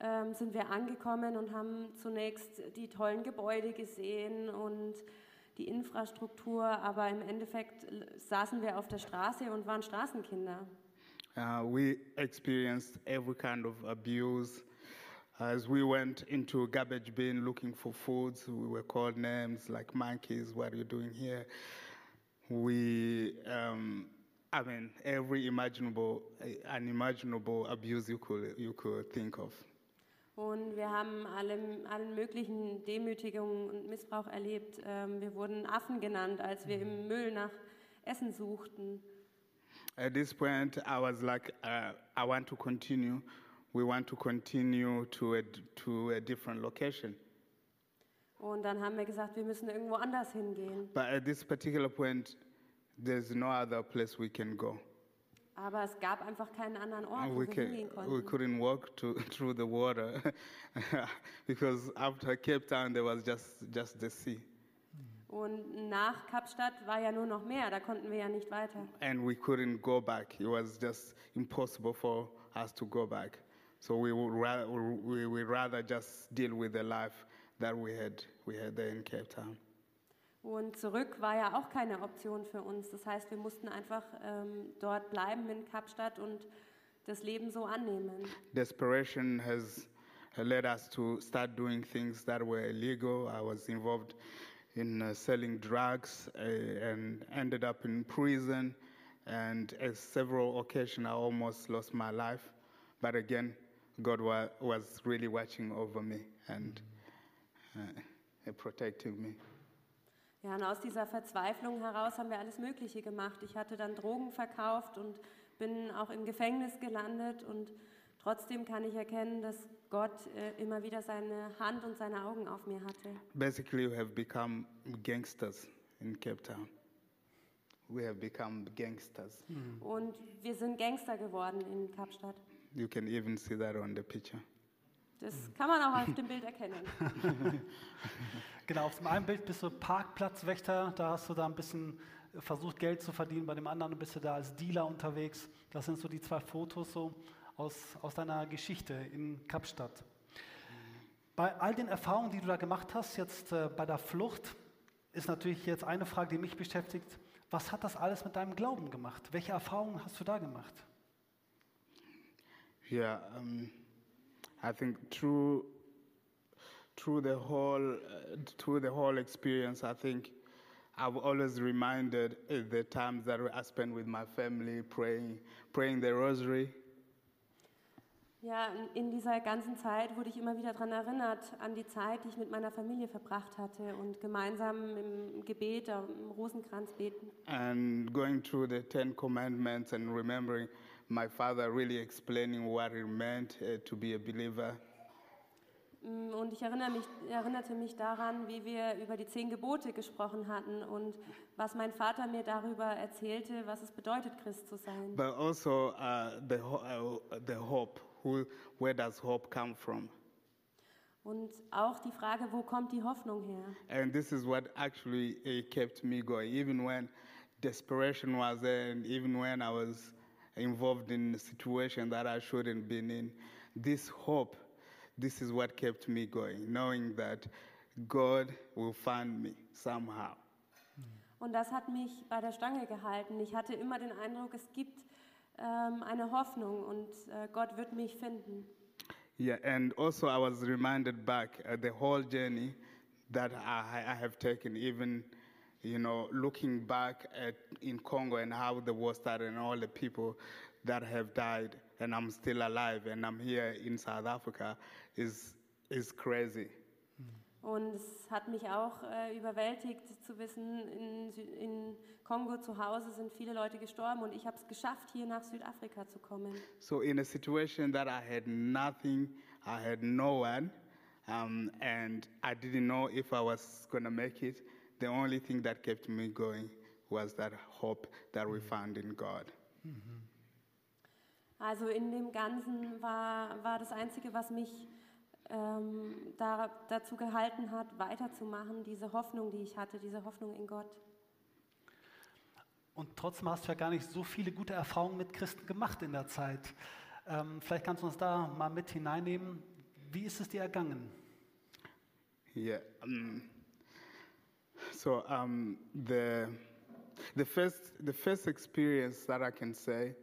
[SPEAKER 3] ähm, sind wir angekommen und haben zunächst die tollen Gebäude gesehen und die Infrastruktur. Aber im Endeffekt saßen wir auf der Straße und waren Straßenkinder.
[SPEAKER 2] Uh, we experienced every kind of abuse. As we went into garbage bin looking for foods, we were called names like monkeys, what are you doing here? We, um, I mean, every imaginable, unimaginable abuse you could, you could think of.
[SPEAKER 3] Und wir haben allem, allen möglichen Demütigungen und Missbrauch erlebt. Ähm, wir wurden Affen genannt, als wir im Müll nach Essen suchten.
[SPEAKER 2] At this point, I was like, uh, I want to continue. We want to continue to a, to a different location.
[SPEAKER 3] Und dann haben wir gesagt, wir müssen irgendwo anders hingehen.
[SPEAKER 2] But at this particular point, there's no other place we can go.
[SPEAKER 3] Aber es gab einfach keinen anderen Ort, wo
[SPEAKER 2] we,
[SPEAKER 3] wir
[SPEAKER 2] ca-
[SPEAKER 3] hingehen
[SPEAKER 2] we
[SPEAKER 3] konnten.
[SPEAKER 2] couldn't walk to, through the water because after Cape Town there was just, just the sea.
[SPEAKER 3] Und nach Kapstadt war ja nur noch mehr, da konnten wir ja nicht weiter.
[SPEAKER 2] And we couldn't go back. It was just impossible for us to go back. So we would rather, we would rather just deal with the life that we had, we had there in Cape Town.
[SPEAKER 3] Und zurück war ja auch keine Option für uns. Das heißt, wir mussten einfach ähm, dort bleiben in Kapstadt und das Leben so annehmen.
[SPEAKER 2] Desperation has led us to start doing things that were illegal. I was involved in uh, selling drugs uh, and ended up in prison. And at several occasions, I almost lost my life. But again, God wa- was really watching over me and uh, protecting me.
[SPEAKER 3] Ja, und aus dieser Verzweiflung heraus haben wir alles Mögliche gemacht. Ich hatte dann Drogen verkauft und bin auch im Gefängnis gelandet. Und trotzdem kann ich erkennen, dass Gott äh, immer wieder seine Hand und seine Augen auf mir hatte.
[SPEAKER 2] Basically, we have become gangsters in Cape Town. We have become gangsters.
[SPEAKER 3] Und wir sind Gangster geworden in Kapstadt.
[SPEAKER 2] You can even see that on the picture.
[SPEAKER 3] Das kann man auch auf dem Bild erkennen.
[SPEAKER 1] Genau, auf dem einen Bild bist du Parkplatzwächter, da hast du da ein bisschen versucht, Geld zu verdienen, bei dem anderen bist du da als Dealer unterwegs. Das sind so die zwei Fotos so aus, aus deiner Geschichte in Kapstadt. Bei all den Erfahrungen, die du da gemacht hast, jetzt äh, bei der Flucht, ist natürlich jetzt eine Frage, die mich beschäftigt. Was hat das alles mit deinem Glauben gemacht? Welche Erfahrungen hast du da gemacht?
[SPEAKER 2] Yeah, um, I think through through the whole uh, through the whole experience, I think I've always reminded uh, the times that I spent with my family praying, praying the rosary.
[SPEAKER 3] Ja, in- dieser ganzen Zeit wurde ich immer wieder daran erinnert, an die Zeit, die ich mit meiner Familie verbracht hatte und gemeinsam im Gebet, im Rosenkranz beten.
[SPEAKER 2] and going through the Ten Commandments and remembering my father really explaining what it meant uh, to be a believer.
[SPEAKER 3] Mm, Und ich erinnere mich, erinnerte mich daran, wie wir über die zehn Gebote gesprochen hatten und was mein Vater mir darüber erzählte, was es bedeutet, Christ zu sein.
[SPEAKER 2] But also uh, the, uh, the hope. Who, where does hope come from?
[SPEAKER 3] Und auch die Frage, wo kommt die Hoffnung her?
[SPEAKER 2] And this is what actually uh, kept me going, even when desperation was there, and even when I was involved in a situation that I shouldn't been in. This hope, this is what kept me going, knowing that God will find me somehow.
[SPEAKER 3] Und das hat mich bei der Stange gehalten. Ich hatte immer den Eindruck, es gibt ähm, eine Hoffnung und äh, Gott wird mich finden.
[SPEAKER 2] Yeah, and also I was reminded back uh, the whole journey that I, I have taken, even, you know, looking back at in Congo and how the war started and all the people that have died, and I'm still alive and I'm here in South Africa is is crazy.
[SPEAKER 3] Und es hat mich auch äh, überwältigt zu wissen, in, in Kongo zu Hause sind viele Leute gestorben und ich habe es geschafft, hier nach Südafrika zu kommen.
[SPEAKER 2] So in a situation that I had nothing, I had no one, um, and I didn't know if I was gonna make it. The only thing that kept me going was that hope that we found in God.
[SPEAKER 3] Also in dem Ganzen war, war das Einzige, was mich ähm, da, dazu gehalten hat, weiterzumachen, diese Hoffnung, die ich hatte, diese Hoffnung in Gott.
[SPEAKER 1] Und trotzdem hast du ja gar nicht so viele gute Erfahrungen mit Christen gemacht in der Zeit. Ähm, vielleicht kannst du uns da mal mit hineinnehmen. Wie ist es dir ergangen?
[SPEAKER 2] Yeah. Um, so um, the the first the first experience that I can say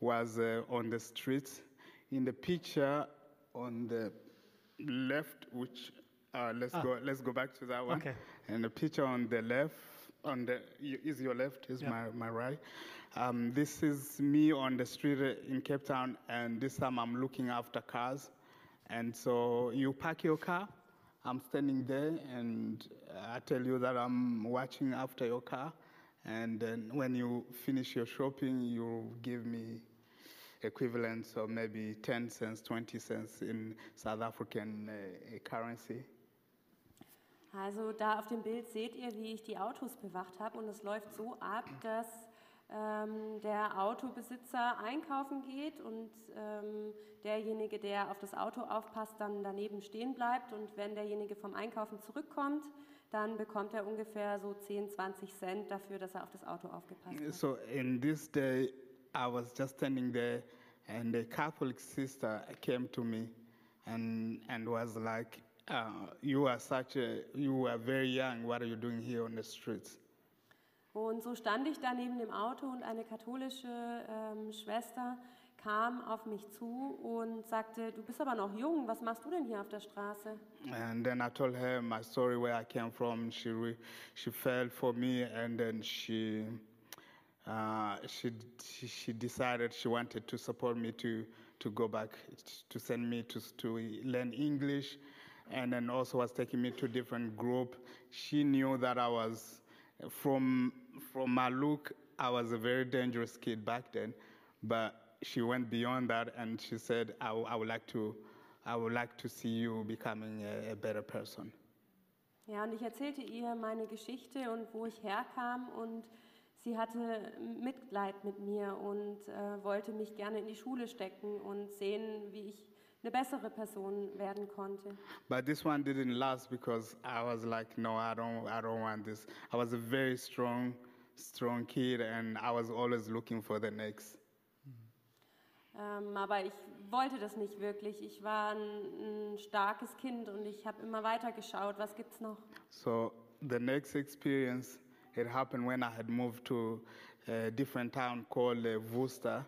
[SPEAKER 2] was uh, on the street. In the picture on the left, which uh, let's
[SPEAKER 1] Ah.
[SPEAKER 2] go let's go back to that one.
[SPEAKER 1] Okay.
[SPEAKER 2] And the picture on the left, on the is your left, is
[SPEAKER 1] Yeah.
[SPEAKER 2] my my right. Um, this is me on the street in Cape Town, and this time I'm looking after cars. And so you park your car. I'm standing there, and I tell you that I'm watching after your car. And then when you finish your shopping, you give me equivalents of maybe 10 cents, 20 cents in South African uh, currency.
[SPEAKER 3] Also da auf dem Bild seht ihr, wie ich die Autos bewacht habe und es läuft so ab, dass ähm, der Autobesitzer einkaufen geht und ähm, derjenige, der auf das Auto aufpasst, dann daneben stehen bleibt und wenn derjenige vom Einkaufen zurückkommt, dann bekommt er ungefähr so 10, 20 Cent dafür, dass er auf das Auto aufgepasst hat.
[SPEAKER 2] So in this day, I was just standing there, and a Catholic sister came to me, and and was like, uh, "You are such a, you are very young. What are you doing here on the streets?"
[SPEAKER 3] Und so stand ich da neben dem Auto und eine katholische ähm, Schwester kam auf mich zu und sagte, du bist aber noch jung, was machst du denn hier auf der Straße?
[SPEAKER 2] And then I told her my story, where I came from. She re- she fell for me, and then she. Uh, she, she decided she wanted to support me to to go back to send me to to learn English, and then also was taking me to different group. She knew that I was from from my look I was a very dangerous kid back then, but she went beyond that and she said I, I would like to I would like to see you becoming a, a better person.
[SPEAKER 3] Ja, und ich erzählte ihr meine Geschichte und wo ich herkam und sie hatte Mitleid mit mir und äh, wollte mich gerne in die Schule stecken und sehen, wie ich eine bessere Person werden konnte.
[SPEAKER 2] But this one didn't last because I was like, no, I don't, I don't want this. I was a very strong, strong kid, and I was always looking for the next.
[SPEAKER 3] Ähm, aber ich wollte das nicht wirklich. Ich war ein, ein starkes Kind und ich habe immer weiter geschaut, was gibt's noch.
[SPEAKER 2] So the next experience, it happened when I had moved to a different town called uh, Worcester.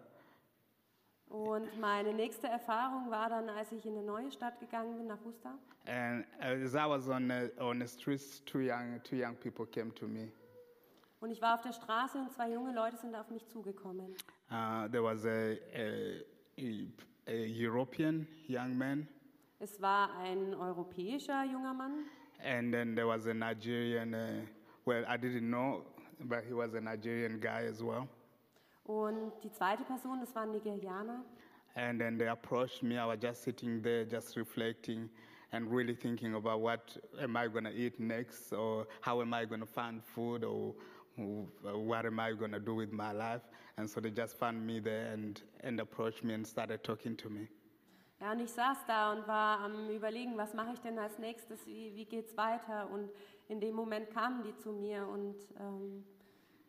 [SPEAKER 3] Und meine nächste Erfahrung war dann, als ich in eine neue Stadt gegangen bin, nach Worcester.
[SPEAKER 2] And as I was on the, on the streets, two young, two young people came to me.
[SPEAKER 3] Und ich war auf der Straße und zwei junge Leute sind auf mich zugekommen.
[SPEAKER 2] Uh, there was a, a, a, European young man,
[SPEAKER 3] Es war ein europäischer junger Mann
[SPEAKER 2] and then there was a Nigerian, uh, well, I didn't know, but he was a Nigerian guy as well.
[SPEAKER 3] und die zweite Person, das war ein Nigerianer.
[SPEAKER 2] And then they approached me. I was just sitting there, just reflecting and really thinking about what am I going to eat next, or how am I going to find food, or what am I going to do with my life. And so they just found me there and, and approached me and started talking to me.
[SPEAKER 3] Ja, und ich saß da und war am Überlegen, was mache ich denn als nächstes, wie, wie geht's weiter? Und in dem Moment kamen die zu mir und ähm,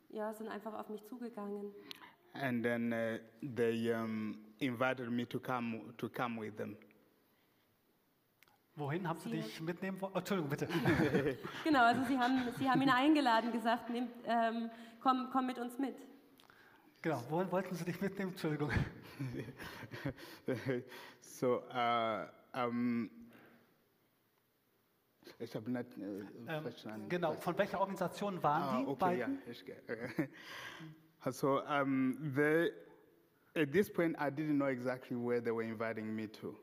[SPEAKER 3] ja, sind einfach auf mich zugegangen.
[SPEAKER 2] And then uh, they um, invited me to come, to come with them.
[SPEAKER 1] Wohin haben Sie
[SPEAKER 3] Sie-
[SPEAKER 1] dich mitnehmen wollen? Oh, Entschuldigung, bitte.
[SPEAKER 3] Genau, also sie haben, sie haben ihn eingeladen, gesagt, nimm, ähm, komm, komm mit uns mit.
[SPEAKER 1] genau, wohin wollten Sie dich mitnehmen? Entschuldigung.
[SPEAKER 2] so, uh, um, ich habe nicht äh,
[SPEAKER 1] Ähm,
[SPEAKER 2] verstanden.
[SPEAKER 1] genau, von welcher Organisation waren
[SPEAKER 2] Ah,
[SPEAKER 1] die
[SPEAKER 2] okay, yeah,
[SPEAKER 1] beiden?
[SPEAKER 2] ich ge- so um, they, at this point, I didn't know exactly where they were inviting me to.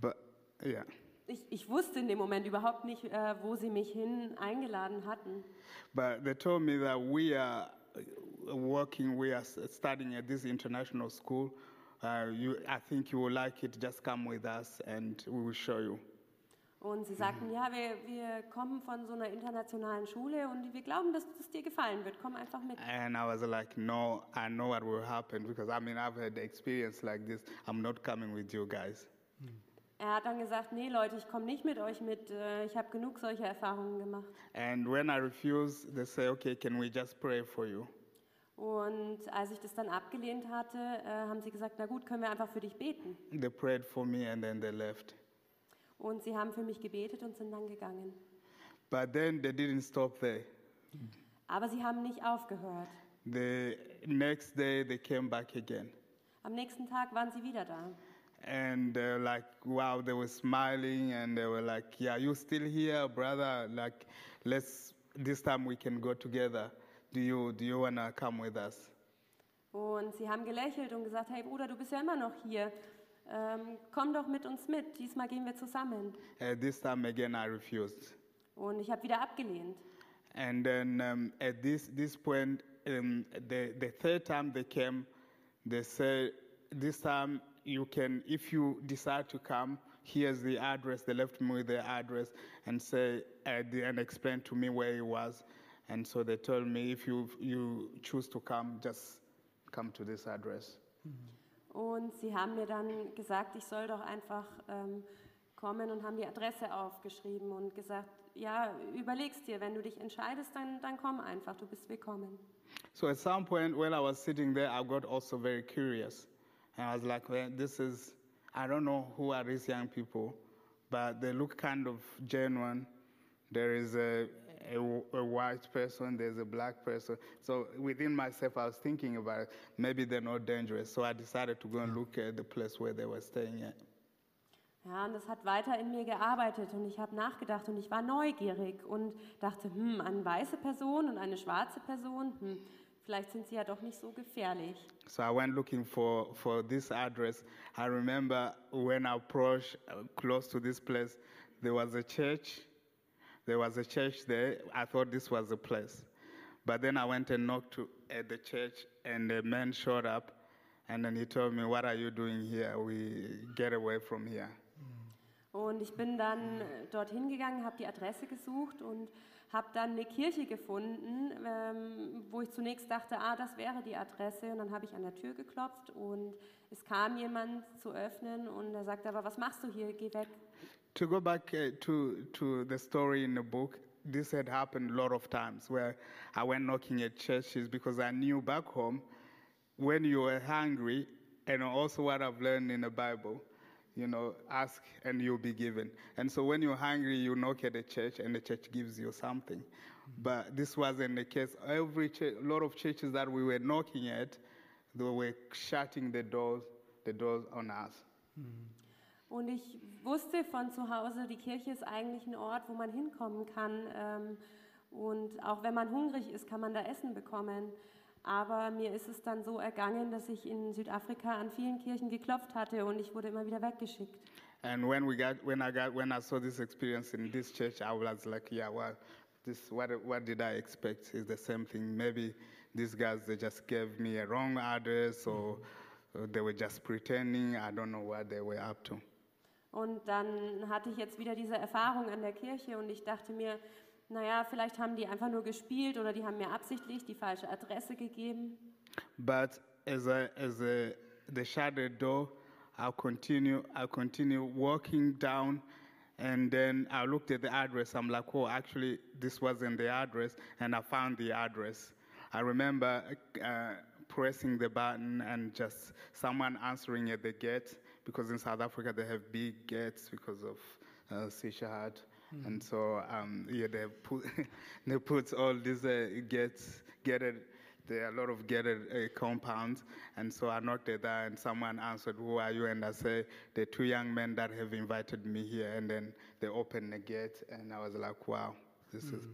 [SPEAKER 2] But yeah,
[SPEAKER 3] Ich, ich wusste in dem Moment überhaupt nicht, äh, wo sie mich hin eingeladen hatten.
[SPEAKER 2] but they told me that we are uh, working, we are studying at this international school. Uh, you, I think you will like it. Just come with us, and we will show you.
[SPEAKER 3] Und sie sagten, ja, wir, wir kommen von so einer internationalen Schule und wir glauben, dass es dir gefallen wird. Komm einfach mit.
[SPEAKER 2] And I was like, no, I know what will happen because I mean, I've had experience like this. I'm not coming with you guys.
[SPEAKER 3] Er hat dann gesagt, nee Leute, ich komme nicht mit euch mit. äh, Ich habe genug solcher Erfahrungen gemacht.
[SPEAKER 2] And when I refuse, they say, okay, can we just pray for you?
[SPEAKER 3] Und als ich das dann abgelehnt hatte, äh, haben sie gesagt, na gut, können wir einfach für dich beten.
[SPEAKER 2] They prayed for me and then they left.
[SPEAKER 3] Und sie haben für mich gebetet und sind dann gegangen.
[SPEAKER 2] But then they didn't stop there.
[SPEAKER 3] Aber sie haben nicht aufgehört.
[SPEAKER 2] The next day they came back again.
[SPEAKER 3] Am nächsten Tag waren sie wieder da.
[SPEAKER 2] And they're like, wow, they were smiling and they were like, yeah, you still here, brother? Like, let's, this time we can go together. Do you, do you want to come with us?
[SPEAKER 3] Und sie haben gelächelt und gesagt, hey Bruder, du bist ja immer noch hier. Ähm, komm doch mit uns mit. Diesmal gehen wir zusammen.
[SPEAKER 2] Uh, this time again, I refused.
[SPEAKER 3] Und ich habe wieder abgelehnt.
[SPEAKER 2] And then um, at this, this point, um, the, the third time they came, they said, this time you can, if you decide to come, here's the address. They left me with the address and say, uh, the- and explained to me where it was. And so they told me, if you, you choose to come, just come to this address.
[SPEAKER 3] Und sie haben mir dann gesagt, ich soll doch einfach ähm, kommen und haben die Adresse aufgeschrieben und gesagt, ja, überlegst dir, wenn du dich entscheidest, dann, dann komm einfach, du bist willkommen.
[SPEAKER 2] So at some point when I was sitting there, I got also very curious. And I was like, well, this is, I don't know who are these young people, but they look kind of genuine. There is a, a, a white person, there's a black person. So within myself, I was thinking about it. Maybe they're not dangerous. So I decided to go and look at the place where they were staying at.
[SPEAKER 3] Ja, und das hat weiter in mir gearbeitet und ich habe nachgedacht und ich war neugierig und dachte, hm, eine weiße Person und eine schwarze Person, hm, vielleicht sind sie ja doch nicht so gefährlich.
[SPEAKER 2] So I went looking for, for this address. I remember when I approached uh, close to this place, there was a church. There was a church there. I thought this was the place. But then I went and knocked to, at the church, and the man showed up. And then he told me, What are you doing here? We get away from here.
[SPEAKER 3] Und ich bin dann äh, dorthin gegangen, habe die Adresse gesucht und habe dann eine Kirche gefunden, ähm, wo ich zunächst dachte, ah, das wäre die Adresse. Und dann habe ich an der Tür geklopft und es kam jemand zu öffnen und er sagte, aber was machst du hier? Geh weg.
[SPEAKER 2] To go back uh, to, to the story in the book, this had happened a lot of times where I went knocking at churches because I knew back home when you are hungry, and also what I've learned in the Bible, you know, ask and you'll be given. And so when you're hungry, you knock at the church and the church gives you something. But this wasn't the case. Every church, a lot of churches that we were knocking at, they were shutting the doors, the doors on us.
[SPEAKER 3] Und ich wusste von zu Hause, die Kirche ist eigentlich ein Ort, wo man hinkommen kann. Ähm, und auch wenn man hungrig ist, kann man da Essen bekommen. Aber mir ist es dann so ergangen, dass ich in Südafrika an vielen Kirchen geklopft hatte und ich wurde immer wieder weggeschickt.
[SPEAKER 2] And when we got, when I got, when I saw this experience in this church, I was like, yeah, well, this, what, what did I expect? Is the same thing. Maybe these guys, they just gave me a wrong address or, or they were just pretending. I don't know what they were up to.
[SPEAKER 3] Und dann hatte ich jetzt wieder diese Erfahrung an der Kirche und ich dachte mir, naja, vielleicht haben die einfach nur gespielt oder die haben mir absichtlich die falsche Adresse gegeben.
[SPEAKER 2] But as I, as shut the door, I'll continue, I'll continue walking down. And then I looked at the address. I'm like, oh, actually, this wasn't the address. And I found the address. I remember uh, pressing the button and just someone answering at the gate because in South Africa they have big gates because of uh, Sishahat. And so, um, yeah, they put, they put all these uh, gates, gated, there are a lot of gated uh, compounds. And so I knocked at that and someone answered, who are you? And I said, the two young men that have invited me here. And then they opened the gate and I was like, wow, this is,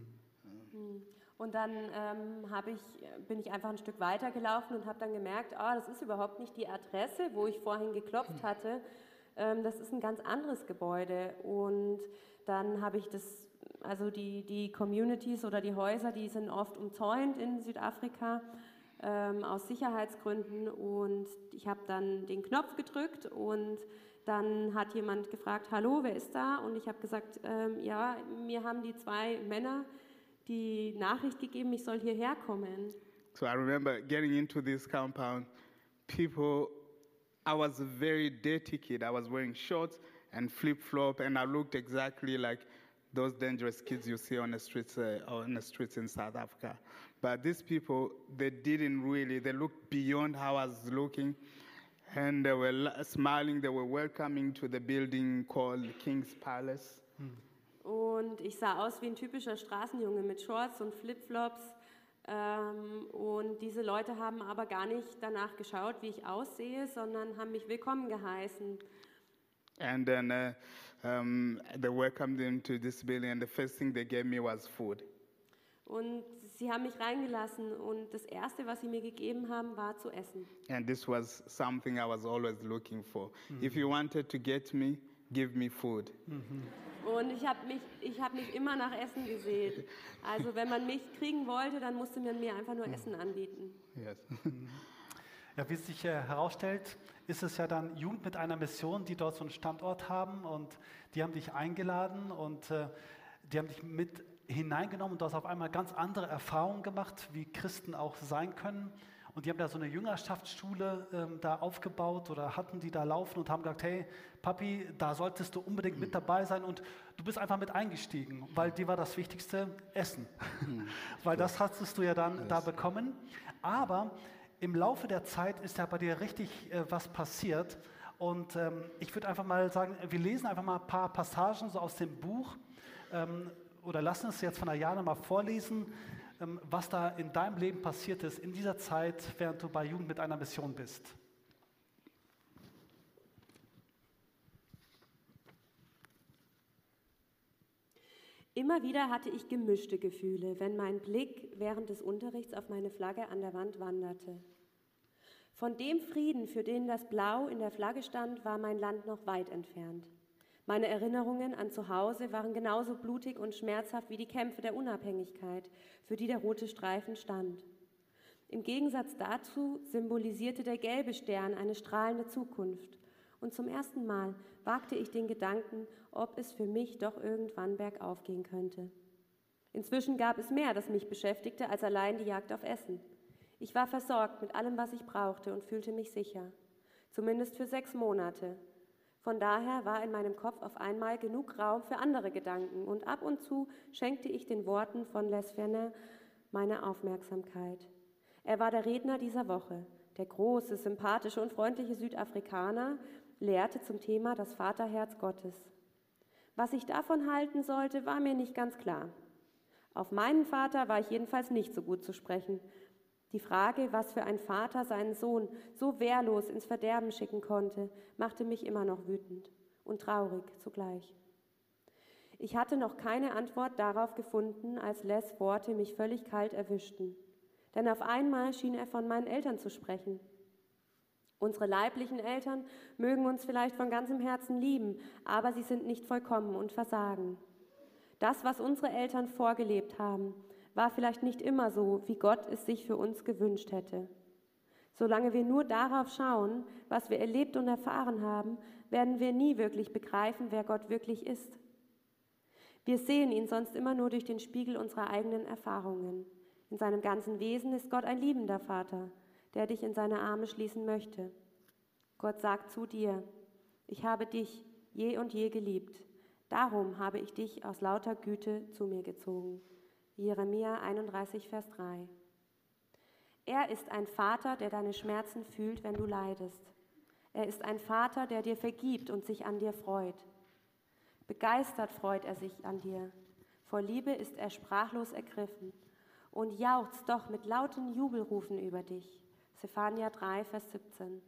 [SPEAKER 3] Und dann ähm, ich, bin ich einfach ein Stück weiter gelaufen und habe dann gemerkt, ah, das ist überhaupt nicht die Adresse, wo ich vorhin geklopft hatte. Ähm, das ist ein ganz anderes Gebäude. Und dann habe ich das, also die, die Communities oder die Häuser, die sind oft umzäunt in Südafrika ähm, aus Sicherheitsgründen. Und ich habe dann den Knopf gedrückt und dann hat jemand gefragt, hallo, wer ist da? Und ich habe gesagt, ähm, ja, mir haben die zwei Männer die Nachricht gegeben, ich soll hierher kommen.
[SPEAKER 2] So I remember getting into this compound, people, I was a very dirty kid. I was wearing shorts and flip flop, and I looked exactly like those dangerous kids you see on the streets, uh, on the streets in South Africa. But these people, they didn't really, they looked beyond how I was looking. And they were smiling, they were welcoming to the building called King's Palace.
[SPEAKER 3] Und ich sah aus wie ein typischer Straßenjunge mit Shorts und Flipflops. Ähm, und diese Leute haben aber gar nicht danach geschaut, wie ich aussehe, sondern haben mich willkommen geheißen.
[SPEAKER 2] And then uh, um, they welcomed him to this building, and the first thing they gave me was food.
[SPEAKER 3] Und sie haben mich reingelassen und das Erste, was sie mir gegeben haben, war zu essen.
[SPEAKER 2] And this was something I was always looking for. If you wanted to get me, give me food.
[SPEAKER 3] Und ich habe mich, ich hab mich immer nach Essen gesehen. Also wenn man mich kriegen wollte, dann musste man mir einfach nur Essen anbieten.
[SPEAKER 2] Yes.
[SPEAKER 1] Ja, wie es sich äh, herausstellt, ist es ja dann Jugend mit einer Mission, die dort so einen Standort haben und die haben dich eingeladen und äh, die haben dich mit hineingenommen und du hast auf einmal ganz andere Erfahrungen gemacht, wie Christen auch sein können. Und die haben da so eine Jüngerschaftsschule ähm, da aufgebaut oder hatten die da laufen und haben gesagt, hey Papi, da solltest du unbedingt mit dabei sein und du bist einfach mit eingestiegen, weil dir war das Wichtigste Essen. weil das hattest du ja dann da bekommen. Aber im Laufe der Zeit ist ja bei dir richtig äh, was passiert. Und ähm, ich würde einfach mal sagen, wir lesen einfach mal ein paar Passagen so aus dem Buch ähm, oder lassen es jetzt von Ayana mal vorlesen, ähm, was da in deinem Leben passiert ist in dieser Zeit, während du bei Jugend mit einer Mission bist.
[SPEAKER 3] Immer wieder hatte ich gemischte Gefühle, wenn mein Blick während des Unterrichts auf meine Flagge an der Wand wanderte. Von dem Frieden, für den das Blau in der Flagge stand, war mein Land noch weit entfernt. Meine Erinnerungen an Zuhause waren genauso blutig und schmerzhaft wie die Kämpfe der Unabhängigkeit, für die der rote Streifen stand. Im Gegensatz dazu symbolisierte der gelbe Stern eine strahlende Zukunft. Und zum ersten Mal wagte ich den Gedanken, ob es für mich doch irgendwann bergauf gehen könnte. Inzwischen gab es mehr, das mich beschäftigte, als allein die Jagd auf Essen. Ich war versorgt mit allem, was ich brauchte und fühlte mich sicher. Zumindest für sechs Monate. Von daher war in meinem Kopf auf einmal genug Raum für andere Gedanken und ab und zu schenkte ich den Worten von Les Fenner meine Aufmerksamkeit. Er war der Redner dieser Woche. Der große, sympathische und freundliche Südafrikaner lehrte zum Thema das Vaterherz Gottes. Was ich davon halten sollte, war mir nicht ganz klar. Auf meinen Vater war ich jedenfalls nicht so gut zu sprechen. Die Frage, was für ein Vater seinen Sohn so wehrlos ins Verderben schicken konnte, machte mich immer noch wütend und traurig zugleich. Ich hatte noch keine Antwort darauf gefunden, als Les Worte mich völlig kalt erwischten. Denn auf einmal schien er von meinen Eltern zu sprechen. Unsere leiblichen Eltern mögen uns vielleicht von ganzem Herzen lieben, aber sie sind nicht vollkommen und versagen. Das, was unsere Eltern vorgelebt haben, war vielleicht nicht immer so, wie Gott es sich für uns gewünscht hätte. Solange wir nur darauf schauen, was wir erlebt und erfahren haben, werden wir nie wirklich begreifen, wer Gott wirklich ist. Wir sehen ihn sonst immer nur durch den Spiegel unserer eigenen Erfahrungen. In seinem ganzen Wesen ist Gott ein liebender Vater, der dich in seine Arme schließen möchte. Gott sagt zu dir, ich habe dich je und je geliebt. Darum habe ich dich aus lauter Güte zu mir gezogen. Jeremia 31, Vers 3. Er ist ein Vater, der deine Schmerzen fühlt, wenn du leidest. Er ist ein Vater, der dir vergibt und sich an dir freut. Begeistert freut er sich an dir. Vor Liebe ist er sprachlos ergriffen und jauchzt doch mit lauten Jubelrufen über dich. Zephania 3, Vers 17.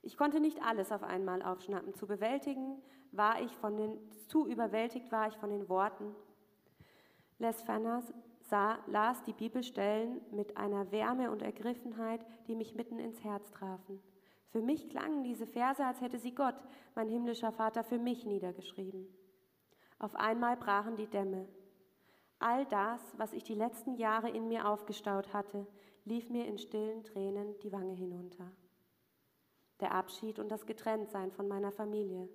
[SPEAKER 3] Ich konnte nicht alles auf einmal aufschnappen. Zu bewältigen war ich von den, zu überwältigt war ich von den Worten. Les Fanners sah, las die Bibelstellen mit einer Wärme und Ergriffenheit, die mich mitten ins Herz trafen. Für mich klangen diese Verse, als hätte sie Gott, mein himmlischer Vater, für mich niedergeschrieben. Auf einmal brachen die Dämme. All das, was ich die letzten Jahre in mir aufgestaut hatte, lief mir in stillen Tränen die Wange hinunter der Abschied und das Getrenntsein von meiner Familie,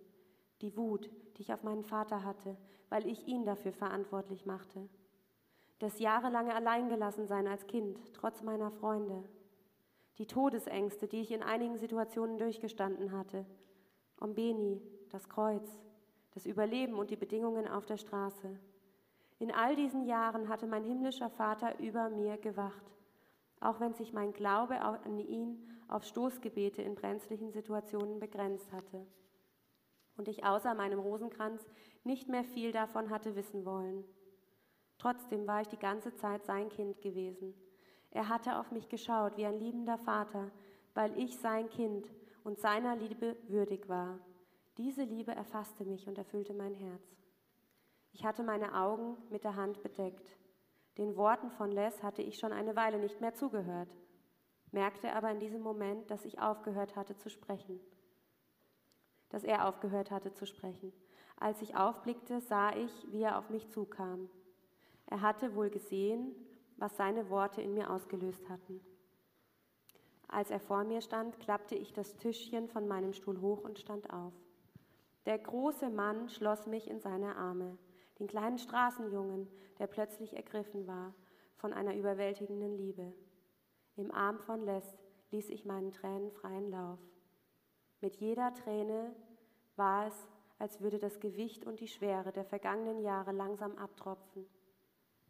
[SPEAKER 3] die Wut, die ich auf meinen Vater hatte, weil ich ihn dafür verantwortlich machte, das jahrelange Alleingelassensein als Kind, trotz meiner Freunde, die Todesängste, die ich in einigen Situationen durchgestanden hatte, um Beni, das Kreuz, das Überleben und die Bedingungen auf der Straße. In all diesen Jahren hatte mein himmlischer Vater über mir gewacht, auch wenn sich mein Glaube an ihn auf Stoßgebete in brenzlichen Situationen begrenzt hatte. Und ich außer meinem Rosenkranz nicht mehr viel davon hatte wissen wollen. Trotzdem war ich die ganze Zeit sein Kind gewesen. Er hatte auf mich geschaut wie ein liebender Vater, weil ich sein Kind und seiner Liebe würdig war. Diese Liebe erfasste mich und erfüllte mein Herz. Ich hatte meine Augen mit der Hand bedeckt. Den Worten von Les hatte ich schon eine Weile nicht mehr zugehört merkte aber in diesem Moment, dass ich aufgehört hatte zu sprechen. Dass er aufgehört hatte zu sprechen. Als ich aufblickte, sah ich, wie er auf mich zukam. Er hatte wohl gesehen, was seine Worte in mir ausgelöst hatten. Als er vor mir stand, klappte ich das Tischchen von meinem Stuhl hoch und stand auf. Der große Mann schloss mich in seine Arme, den kleinen Straßenjungen, der plötzlich ergriffen war von einer überwältigenden Liebe. Im Arm von Les ließ ich meinen Tränen freien Lauf. Mit jeder Träne war es, als würde das Gewicht und die Schwere der vergangenen Jahre langsam abtropfen.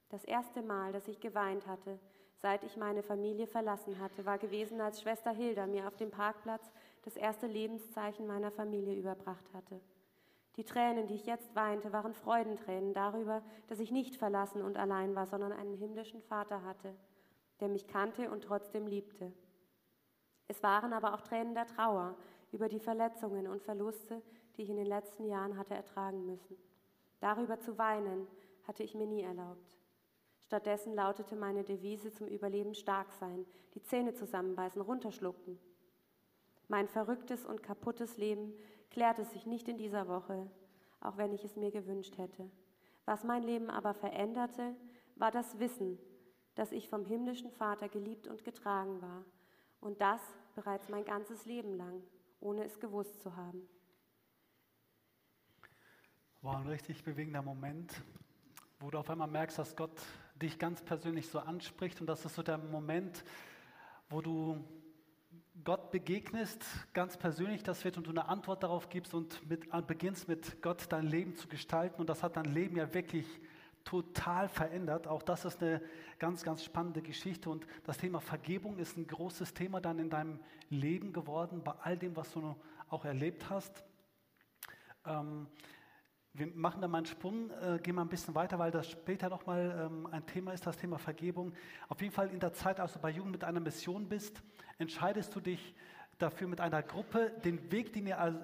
[SPEAKER 3] Das erste Mal, dass ich geweint hatte, seit ich meine Familie verlassen hatte, war gewesen, als Schwester Hilda mir auf dem Parkplatz das erste Lebenszeichen meiner Familie überbracht hatte. Die Tränen, die ich jetzt weinte, waren Freudentränen darüber, dass ich nicht verlassen und allein war, sondern einen himmlischen Vater hatte, der mich kannte und trotzdem liebte. Es waren aber auch Tränen der Trauer über die Verletzungen und Verluste, die ich in den letzten Jahren hatte ertragen müssen. Darüber zu weinen hatte ich mir nie erlaubt. Stattdessen lautete meine Devise zum Überleben stark sein, die Zähne zusammenbeißen, runterschlucken. Mein verrücktes und kaputtes Leben klärte sich nicht in dieser Woche, auch wenn ich es mir gewünscht hätte. Was mein Leben aber veränderte, war das Wissen, dass ich vom himmlischen Vater geliebt und getragen war. Und das bereits mein ganzes Leben lang, ohne es gewusst zu haben.
[SPEAKER 1] War ein richtig bewegender Moment. wo du auf einmal merkst, dass Gott dich ganz persönlich so anspricht und das ist so der Moment, wo du Gott begegnest, ganz persönlich das wird und du eine Antwort darauf gibst und mit, beginnst mit Gott dein Leben zu gestalten und das hat dein Leben ja wirklich total verändert. Auch das ist eine ganz, ganz spannende Geschichte und das Thema Vergebung ist ein großes Thema dann in deinem Leben geworden, bei all dem, was du auch erlebt hast. Ähm, wir machen da mal einen Sprung, äh, gehen mal ein bisschen weiter, weil das später nochmal ähm, ein Thema ist, das Thema Vergebung. Auf jeden Fall in der Zeit, als du bei Jugend mit einer Mission bist, entscheidest du dich dafür mit einer Gruppe, den Weg, den, ihr als,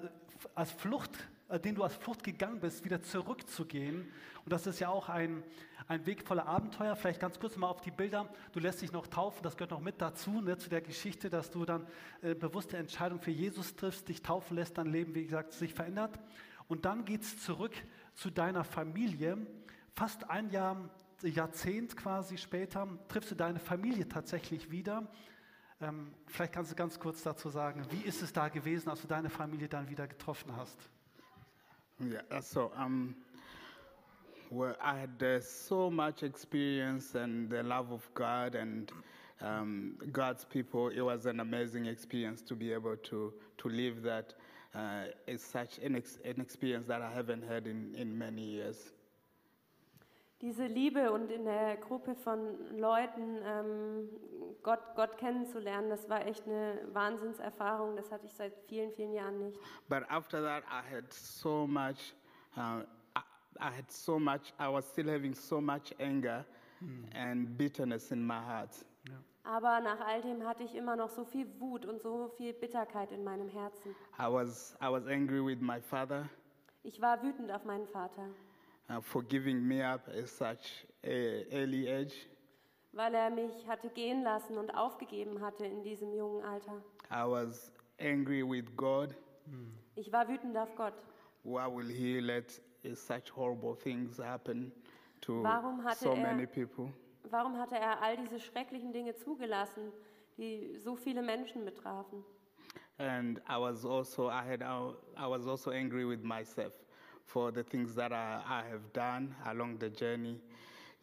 [SPEAKER 1] als Flucht, den du als Flucht gegangen bist, wieder zurückzugehen. Und das ist ja auch ein, ein Weg voller Abenteuer. Vielleicht ganz kurz mal auf die Bilder. Du lässt dich noch taufen, das gehört noch mit dazu, ne, zu der Geschichte, dass du dann äh, bewusste Entscheidung für Jesus triffst, dich taufen lässt, dein Leben, wie gesagt, sich verändert. Und dann geht es zurück zu deiner Familie. Fast ein Jahr, Jahrzehnt quasi später triffst du deine Familie tatsächlich wieder. Ähm, vielleicht kannst du ganz kurz dazu sagen, wie ist es da gewesen, als du deine Familie dann wieder getroffen hast?
[SPEAKER 2] Yeah, so um, well, I had uh, so much experience and the love of God and um, God's people. It was an amazing experience to be able to to live that uh, is such an, ex an, experience that I haven't had in, in many years.
[SPEAKER 3] Diese Liebe und in der Gruppe von Leuten ähm, Gott, Gott kennenzulernen, das war echt eine Wahnsinnserfahrung. Das hatte ich seit vielen, vielen Jahren nicht.
[SPEAKER 2] But after that, I had so much. Uh, I, had so much. I was still having so much anger mm. and bitterness in my heart.
[SPEAKER 3] Aber nach all dem hatte ich immer noch so viel Wut und so viel Bitterkeit in meinem Herzen.
[SPEAKER 2] I was, I was angry with my father
[SPEAKER 3] Ich war wütend auf meinen Vater,
[SPEAKER 2] uh, for giving me up at such a early age.
[SPEAKER 3] weil er mich hatte gehen lassen und aufgegeben hatte in diesem jungen Alter.
[SPEAKER 2] I was angry with God.
[SPEAKER 3] Ich war wütend auf Gott.
[SPEAKER 2] Why will He let such horrible things happen to so
[SPEAKER 3] er-
[SPEAKER 2] many people?
[SPEAKER 3] Warum hatte er all diese schrecklichen Dinge zugelassen, die so viele Menschen betrafen?
[SPEAKER 2] And I was also I had I was also angry with myself for the things that I, I have done along the journey.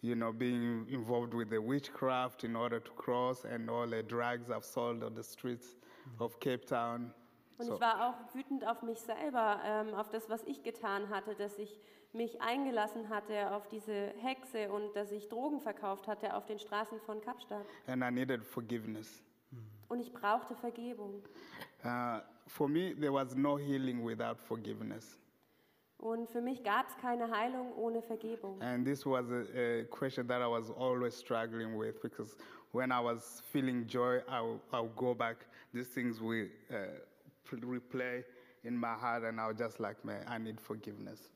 [SPEAKER 2] You know, being involved with the witchcraft in order to cross and all the drugs I've sold on the streets of Cape Town.
[SPEAKER 3] Und
[SPEAKER 2] So-
[SPEAKER 3] ich war auch wütend auf mich selber, ähm, auf das, was ich getan hatte, dass ich mich eingelassen hatte auf diese Hexe und dass ich Drogen verkauft hatte auf den Straßen von Kapstadt.
[SPEAKER 2] And I needed forgiveness.
[SPEAKER 3] Und ich brauchte Vergebung.
[SPEAKER 2] Uh, for me, there was no healing without forgiveness.
[SPEAKER 3] Und für mich gab es keine Heilung ohne Vergebung.
[SPEAKER 2] And this was a, a question that I was always struggling with because when I was feeling joy, I would I would go back. These things will uh, pl- replay in my heart, and I was just like, man, I need forgiveness.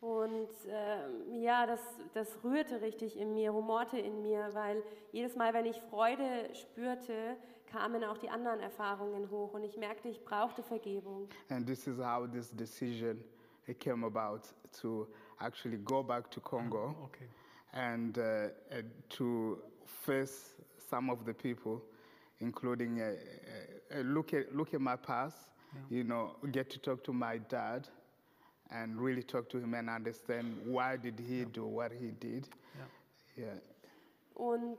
[SPEAKER 3] Und ähm, ja, das, das rührte richtig in mir, rumorte in mir, weil jedes Mal, wenn ich Freude spürte, kamen auch die anderen Erfahrungen hoch und ich merkte, ich brauchte Vergebung.
[SPEAKER 2] And this is how this decision came about to actually go back to Congo
[SPEAKER 1] Okay.
[SPEAKER 2] and uh, uh, to face some of the people, including uh, uh, uh, look at look at my past. You know, get to talk to my dad, and really talk to him and understand why did he do what he did. Yeah.
[SPEAKER 3] Und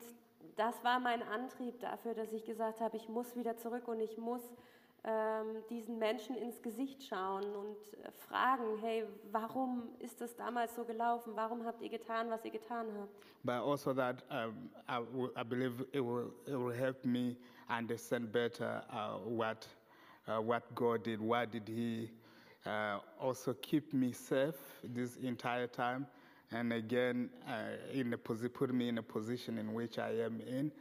[SPEAKER 3] das war mein Antrieb dafür, dass ich gesagt habe, ich muss wieder zurück und ich muss ähm, diesen Menschen ins Gesicht schauen und äh, fragen, hey, warum ist das damals so gelaufen? Warum habt ihr getan, was ihr getan habt?
[SPEAKER 2] But also that um, I, w- I believe it will, it will help me understand better uh, what, uh, what God did. Why did He uh, also keep me safe this entire time? And again, uh, in a put me in a position in which I am in.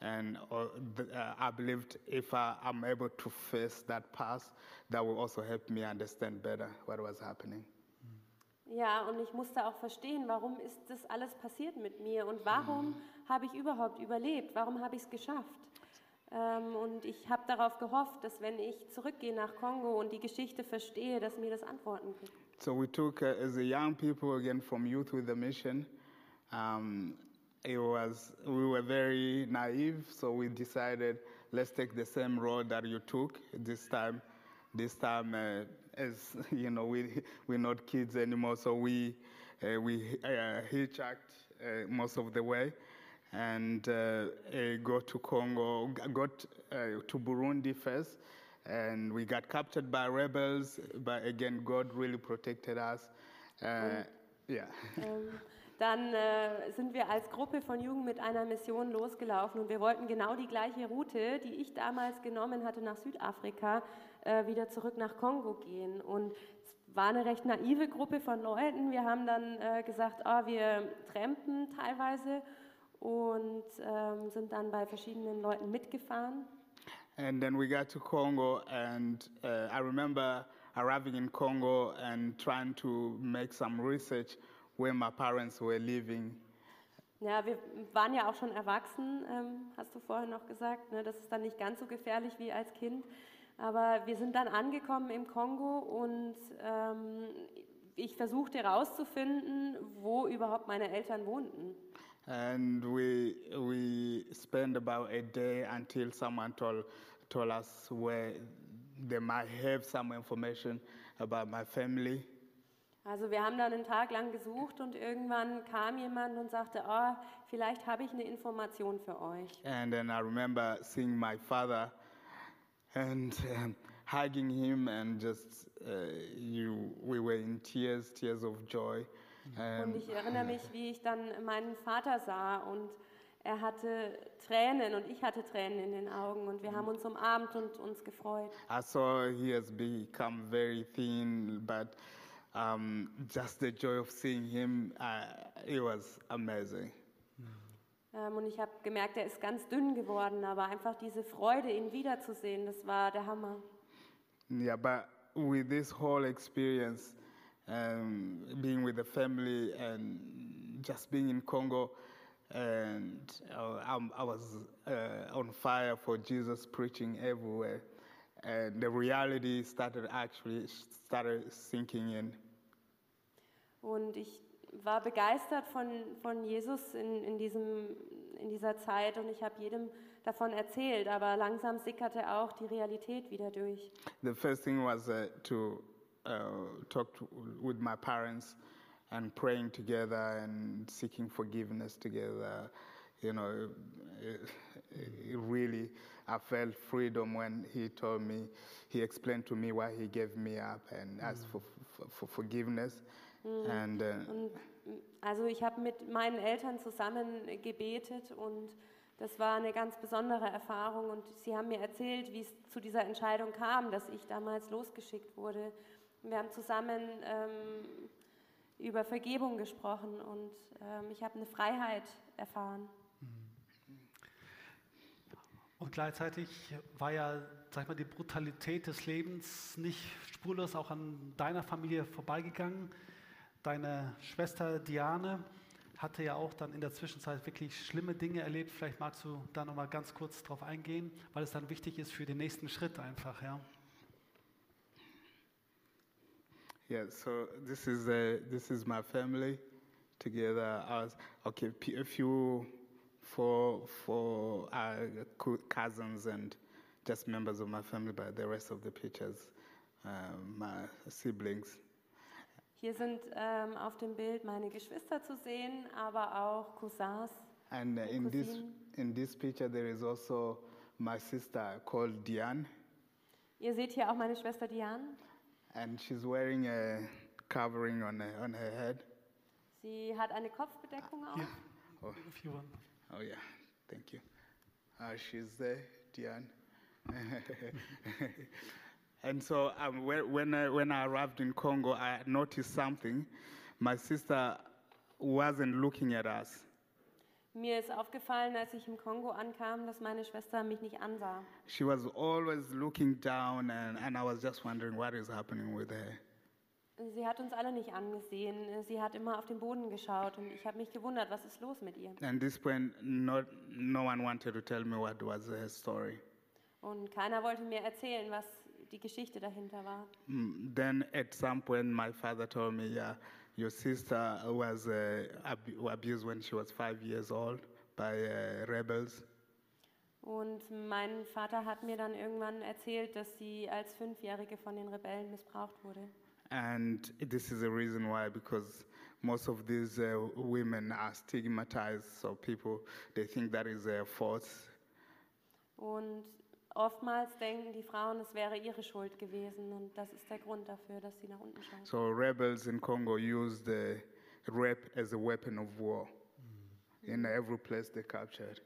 [SPEAKER 2] And uh, uh, I believed if I, I'm able to face that past, that will also help me understand better what was happening.
[SPEAKER 3] Ja, und ich musste auch verstehen, warum ist das alles passiert mit mir und warum habe ich überhaupt überlebt? Warum habe ich es geschafft? Ähm, und ich habe darauf gehofft, dass wenn ich zurückgehe nach Kongo und die Geschichte verstehe, dass mir das Antworten gibt.
[SPEAKER 2] So we took, uh, as a young people, again from Youth with a Mission. Um, it was we were very naive, so we decided let's take the same road that you took this time. this time, uh, as you know, we we're not kids anymore, so we uh, we uh, hitchhiked uh, most of the way, and uh, uh, go to Congo, got uh, to Burundi first, and we got captured by rebels. But again, God really protected us. Uh, yeah.
[SPEAKER 3] Ähm, dann äh, sind wir als Gruppe von Jugend mit einer Mission losgelaufen und wir wollten genau die gleiche Route, die ich damals genommen hatte nach Südafrika, äh, wieder zurück nach Kongo gehen. Und es war eine recht naive Gruppe von Leuten. Wir haben dann äh, gesagt, ah, wir trampen teilweise und ähm, sind dann bei verschiedenen Leuten mitgefahren.
[SPEAKER 2] And then we got to Congo, and uh, I remember arriving in Congo and trying to make some research where my parents were living.
[SPEAKER 3] Ja, wir waren ja auch schon erwachsen, ähm, hast du vorhin noch gesagt. Ne? Das ist dann nicht ganz so gefährlich wie als Kind. Aber wir sind dann angekommen im Kongo und ähm, ich versuchte herauszufinden, wo überhaupt meine Eltern wohnten.
[SPEAKER 2] And we, we spent about a day until someone told, told us where they might have some information about my family.
[SPEAKER 3] Also wir haben dann einen Tag lang gesucht und irgendwann kam jemand und sagte, ah, vielleicht habe ich eine Information für euch.
[SPEAKER 2] And then I remember seeing my father and um, hugging him, and just uh, you, we were in tears, tears of joy.
[SPEAKER 3] Und
[SPEAKER 2] And
[SPEAKER 3] ich erinnere mich, wie ich dann meinen Vater sah und er hatte Tränen und ich hatte Tränen in den Augen und wir haben uns umarmt und uns gefreut.
[SPEAKER 2] I saw he has become very thin, but um, just the joy of seeing him, uh, it was amazing.
[SPEAKER 3] Ähm, und ich habe gemerkt, er ist ganz dünn geworden, aber einfach diese Freude, ihn wiederzusehen, das war der Hammer.
[SPEAKER 2] Yeah, but with this whole experience, um, being with the family and just being in Congo, and uh, I'm, I was uh, on fire for Jesus, preaching everywhere, and the reality started actually started sinking in.
[SPEAKER 3] Und ich war begeistert von, von Jesus in, in, diesem, in dieser Zeit und ich habe jedem davon erzählt, aber langsam sickerte auch die Realität wieder durch.
[SPEAKER 2] The first thing was uh, to uh, talk to, with my parents and praying together and seeking forgiveness together. You know, it, it really, I felt freedom when he told me, he explained to me why he gave me up and asked for, for, for forgiveness. And uh,
[SPEAKER 3] Und, mm, also ich habe mit meinen Eltern zusammen gebetet und das war eine ganz besondere Erfahrung und sie haben mir erzählt, wie es zu dieser Entscheidung kam, dass ich damals losgeschickt wurde. Wir haben zusammen ähm, über Vergebung gesprochen und ähm, ich habe eine Freiheit erfahren.
[SPEAKER 1] Und gleichzeitig war ja, sag ich mal, die Brutalität des Lebens nicht spurlos auch an deiner Familie vorbeigegangen. Deine Schwester Diane hatte ja auch dann in der Zwischenzeit wirklich schlimme Dinge erlebt. Vielleicht magst du da noch mal ganz kurz drauf eingehen, weil es dann wichtig ist für den nächsten Schritt einfach, ja.
[SPEAKER 2] Yeah, so this is uh, this is my family together. I was okay. A few, four, four uh, cou- cousins and just members of my family, but the rest of the pictures, um, my siblings.
[SPEAKER 3] Hier sind ähm, auf dem Bild meine Geschwister zu sehen, aber auch Cousins.
[SPEAKER 2] And uh, in this in this picture, there is also my sister called Diane,
[SPEAKER 3] Ihr seht hier auch meine Schwester Diane.
[SPEAKER 2] And she's wearing a covering on her, on her head.
[SPEAKER 3] Sie hat eine Kopfbedeckung auf.
[SPEAKER 1] Hier,
[SPEAKER 2] Oh,
[SPEAKER 1] if you want.
[SPEAKER 2] oh yeah, thank you. Uh, she's there, Diane. and so um, when, when, I, when I arrived in Congo, I noticed something. My sister wasn't looking at us.
[SPEAKER 3] Mir ist aufgefallen, als ich im Kongo ankam, dass meine Schwester mich nicht ansah.
[SPEAKER 2] She was always looking down, and, and I was just wondering what is happening with her.
[SPEAKER 3] Sie hat uns alle nicht angesehen. Sie hat immer auf den Boden geschaut und ich habe mich gewundert, was ist los mit ihr?
[SPEAKER 2] And this point, not, no one wanted to tell me what was her story.
[SPEAKER 3] Und keiner wollte mir erzählen, was die Geschichte dahinter war.
[SPEAKER 2] Mm, Then at some point, my father told me, yeah, your sister was uh, ab- abused when she was five years old by uh, rebels.
[SPEAKER 3] Und mein Vater hat mir dann irgendwann erzählt, dass sie als Fünfjährige von den Rebellen missbraucht wurde.
[SPEAKER 2] And this is the reason why, because most of these uh, women are stigmatized, so people they think that is their fault.
[SPEAKER 3] Und oftmals denken die Frauen, es wäre ihre Schuld gewesen. Und das ist der Grund dafür, dass sie nach unten schauen.
[SPEAKER 2] So rebels in Congo use the rape as a weapon of war in every place they captured.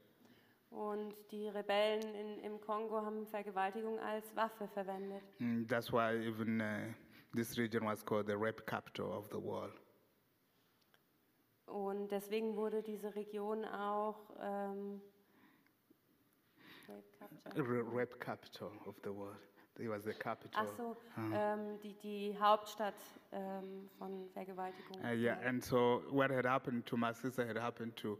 [SPEAKER 3] Und die Rebellen in, im Kongo haben Vergewaltigung als Waffe verwendet.
[SPEAKER 2] Mm, that's why even uh, this region was called the rape capital of the world.
[SPEAKER 3] Und deswegen wurde diese Region auch ähm, Rape Capture.
[SPEAKER 2] R- capital of the world. It was the capital.
[SPEAKER 3] Ach so, ähm, die, die Hauptstadt ähm, von Vergewaltigung.
[SPEAKER 2] Uh, yeah, and so what had happened to my sister had happened to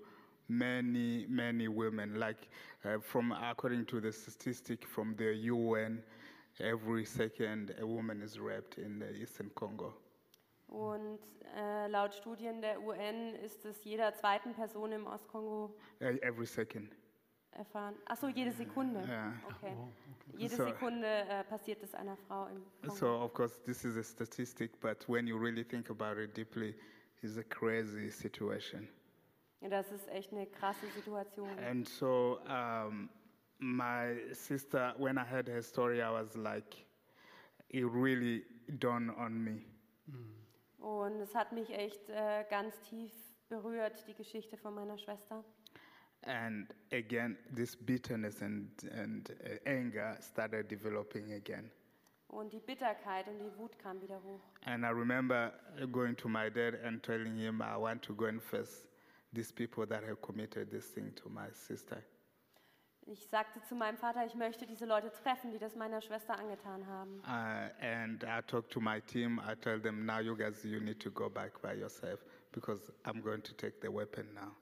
[SPEAKER 2] many, many women. Like, uh, from according to the statistic from the UN, every second a woman is raped in the Eastern Congo.
[SPEAKER 3] Und äh, laut Studien der UN ist es jeder zweiten Person im Ostkongo
[SPEAKER 2] Uh, every second.
[SPEAKER 3] Erfahren. Ach so, jede Sekunde.
[SPEAKER 2] Ja.
[SPEAKER 3] Okay. Jede
[SPEAKER 2] So-
[SPEAKER 3] Sekunde äh, passiert es einer Frau im Kongo.
[SPEAKER 2] So, of course, this is a statistic, but when you really think about it deeply, it's a crazy situation.
[SPEAKER 3] Das ist echt eine krasse Situation.
[SPEAKER 2] And so, um, my sister, when I heard her story, I was like, it really dawned on me.
[SPEAKER 3] Und es hat mich echt äh, ganz tief berührt, die Geschichte von meiner Schwester.
[SPEAKER 2] And again, this bitterness and, and uh, anger started developing again.
[SPEAKER 3] Und die Bitterkeit und die Wut kam wieder hoch.
[SPEAKER 2] And I remember going to my dad and telling him, I want to go and face these people that have committed this thing to my sister.
[SPEAKER 3] Ich sagte zu meinem Vater, ich möchte diese Leute treffen, die das meiner Schwester angetan haben.
[SPEAKER 2] Uh, and I talked to my team. I tell them, now you guys, you need to go back by yourself because I'm going to take the weapon now.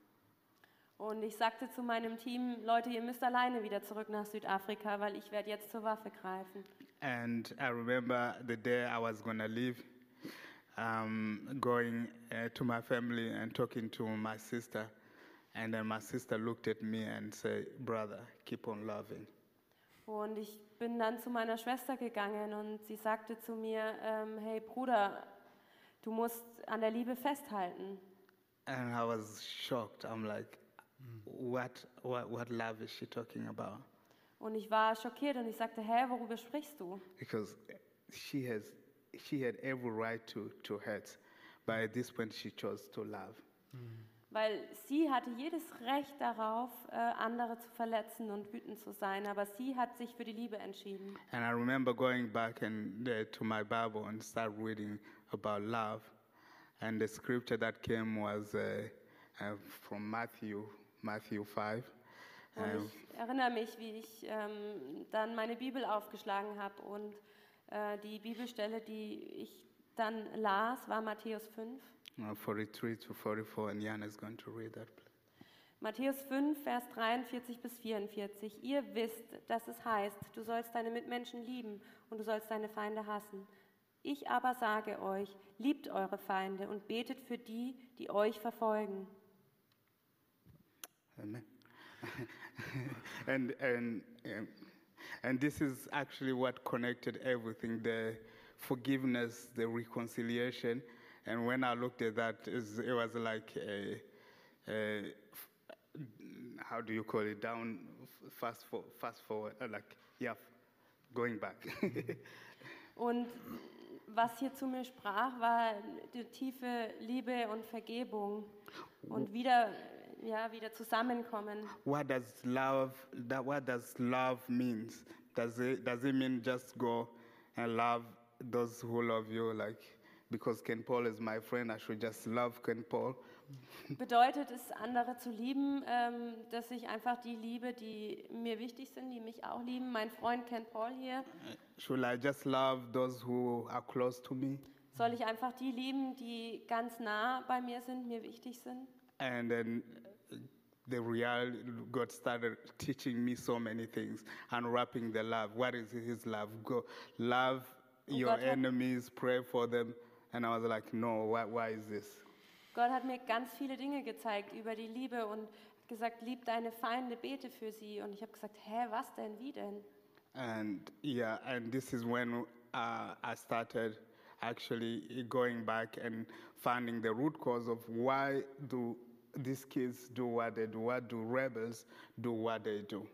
[SPEAKER 3] Und ich sagte zu meinem Team, Leute, ihr müsst alleine wieder zurück nach Südafrika, weil ich werde jetzt zur Waffe greifen.
[SPEAKER 2] And I remember the day I was going to leave, um, going uh, to my family and talking to my sister. And then my sister looked at me and said, Brother, keep on loving.
[SPEAKER 3] Und ich bin dann zu meiner Schwester gegangen und sie sagte zu mir, ähm, hey Bruder, du musst an der Liebe festhalten.
[SPEAKER 2] And I was shocked. I'm like, what, what, what love is she talking about?
[SPEAKER 3] Und ich war schockiert und ich sagte, hä, worüber sprichst du?
[SPEAKER 2] Because she, has, she had every right to, to hurt, but at this point she chose to love.
[SPEAKER 3] Weil sie hatte jedes Recht darauf, äh, andere zu verletzen und wütend zu sein, aber sie hat sich für die Liebe entschieden.
[SPEAKER 2] And I remember going back and uh, to my Bible and start reading about love. And the scripture that came was uh, uh, from Matthew, Matthew 5.
[SPEAKER 3] Und
[SPEAKER 2] Um,
[SPEAKER 3] ich erinnere mich, wie ich ähm, dann meine Bibel aufgeschlagen habe und äh, die Bibelstelle, die ich dann las, war Matthäus 5.
[SPEAKER 2] uh, 43 to 44, and Jan is going to read that. please.
[SPEAKER 3] Matthäus 5, Vers 43 bis 44. Ihr wisst, dass es heißt, du sollst deine Mitmenschen lieben und du sollst deine Feinde hassen. Ich aber sage euch, liebt eure Feinde und betet für die, die euch verfolgen.
[SPEAKER 2] Amen. and and um, and this is actually what connected everything: the forgiveness, the reconciliation. And when I looked at that, it was like a how do you call it? Down, fast for, fast forward, uh, like yeah, going back.
[SPEAKER 3] Und was hier zu mir sprach, war die tiefe Liebe und Vergebung und wieder, ja, wieder zusammenkommen.
[SPEAKER 2] what does love? That what does love means? Does it does it mean just go and love those who love you? Like because Ken Paul is my friend, I should just love Ken Paul.
[SPEAKER 3] Bedeutet es, andere zu lieben, ähm, dass ich einfach die liebe, die mir wichtig sind, die mich auch lieben. Mein Freund Ken Paul hier.
[SPEAKER 2] Should I just love those who are close to me?
[SPEAKER 3] Soll ich einfach die lieben, die ganz nah bei mir sind, mir wichtig sind?
[SPEAKER 2] And then the real God started teaching me so many things, unwrapping the love. What is His love? Go love your
[SPEAKER 3] God had-
[SPEAKER 2] enemies, pray for them. And I was like, no, why, why is this?
[SPEAKER 3] Gott hat mir ganz viele Dinge gezeigt über die Liebe und gesagt, lieb deine Feinde, bete für sie. Und ich habe gesagt, hä, was denn, wie denn?
[SPEAKER 2] And yeah, and this is when uh, I started actually going back and finding the root cause of why do these kids do what they do, what do rebels do what they do.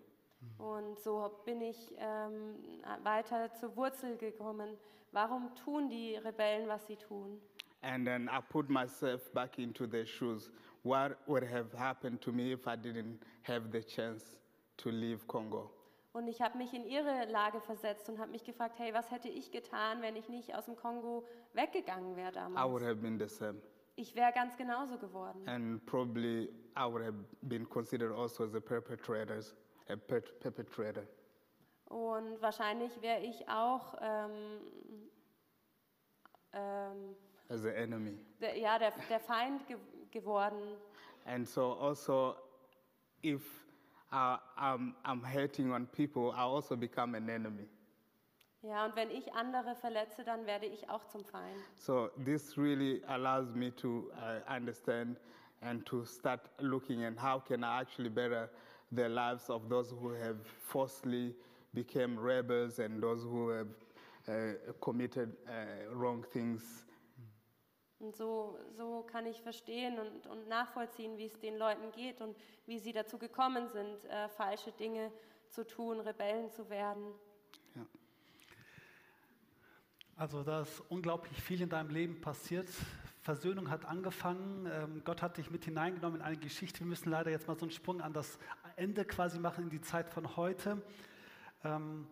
[SPEAKER 3] Und so bin ich ähm, weiter zur Wurzel gekommen. Warum tun die Rebellen, was sie tun?
[SPEAKER 2] And then I put myself back into their shoes. What would have happened to me if I didn't have the chance to leave Congo?
[SPEAKER 3] Und ich habe mich in ihre Lage versetzt und habe mich gefragt, hey, was hätte ich getan, wenn ich nicht aus dem Kongo weggegangen wäre
[SPEAKER 2] I would
[SPEAKER 3] damals?
[SPEAKER 2] have been the same.
[SPEAKER 3] Ich wäre ganz genauso geworden.
[SPEAKER 2] And probably I would have been considered also as a perpetrator, a per- perpetrator.
[SPEAKER 3] Und wahrscheinlich wäre ich auch ähm, ähm,
[SPEAKER 2] as an enemy.
[SPEAKER 3] der, ja, der, der Feind ge geworden.
[SPEAKER 2] And so also, if uh, I'm, I'm hating on people, I also become an enemy.
[SPEAKER 3] Ja, und wenn ich andere verletze, dann werde ich auch zum Feind.
[SPEAKER 2] So this really allows me to uh, understand and to start looking at how can I actually better the lives of those who have falsely become rebels and those who have uh, committed uh, wrong things.
[SPEAKER 3] Und so, so kann ich verstehen und, und nachvollziehen, wie es den Leuten geht und wie sie dazu gekommen sind, äh, falsche Dinge zu tun, Rebellen zu werden.
[SPEAKER 1] Also da ist unglaublich viel in deinem Leben passiert. Versöhnung hat angefangen. Ähm, Gott hat dich mit hineingenommen in eine Geschichte. Wir müssen leider jetzt mal so einen Sprung an das Ende quasi machen, in die Zeit von heute. Ähm,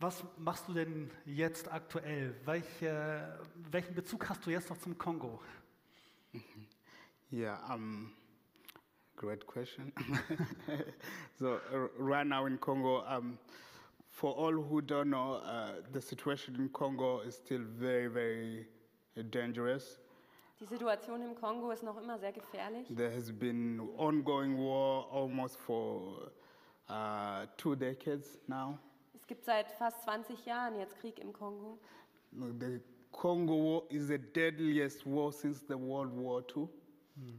[SPEAKER 1] was machst du denn jetzt aktuell? Welche, welchen Bezug hast du jetzt noch zum Kongo?
[SPEAKER 2] Yeah, um, great question. so right now in Congo, um, for all who don't know, uh, the situation in Congo is still very, very dangerous.
[SPEAKER 3] Die Situation im Kongo ist noch immer sehr gefährlich.
[SPEAKER 2] There has been ongoing war almost for uh, two decades now.
[SPEAKER 3] Es gibt seit fast 20 Jahren jetzt Krieg im Kongo.
[SPEAKER 2] The Congo war is the deadliest war since the World War II.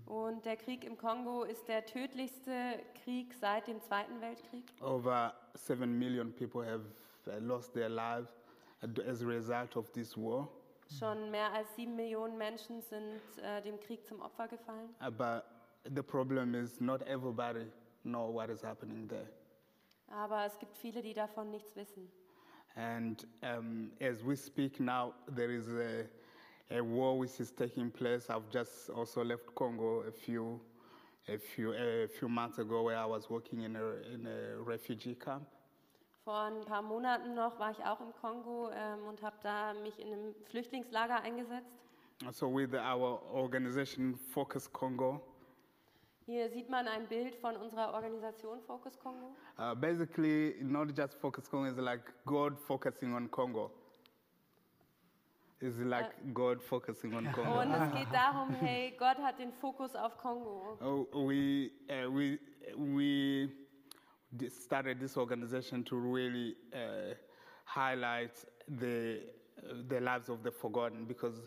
[SPEAKER 3] Und der Krieg im Kongo ist der tödlichste Krieg seit dem Zweiten Weltkrieg.
[SPEAKER 2] Over seven million people have uh, lost their lives as a result of this war.
[SPEAKER 3] Schon mehr als sieben Millionen Menschen sind äh, dem Krieg zum Opfer gefallen.
[SPEAKER 2] Uh, But the problem is not everybody know what is happening there.
[SPEAKER 3] Aber es gibt viele, die davon nichts wissen.
[SPEAKER 2] And um, as we speak now, there is a, a war which is taking place. I've just also left Congo a few, a few, a few months ago, where I was working in a, in a refugee camp.
[SPEAKER 3] Vor ein paar Monaten noch war ich auch im Kongo ähm, und habe da mich in einem Flüchtlingslager eingesetzt.
[SPEAKER 2] So with our organization Focus Congo,
[SPEAKER 3] Hier sieht man ein Bild von unserer Organisation Focus Kongo.
[SPEAKER 2] uh, basically not just Focus Congo, it's like God focusing on Congo. It's like God focusing on Congo.
[SPEAKER 3] Und es geht darum, hey, Gott hat den Fokus auf Kongo.
[SPEAKER 2] Oh, we, uh, we, we started this organization to really uh, highlight the, the lives of the forgotten because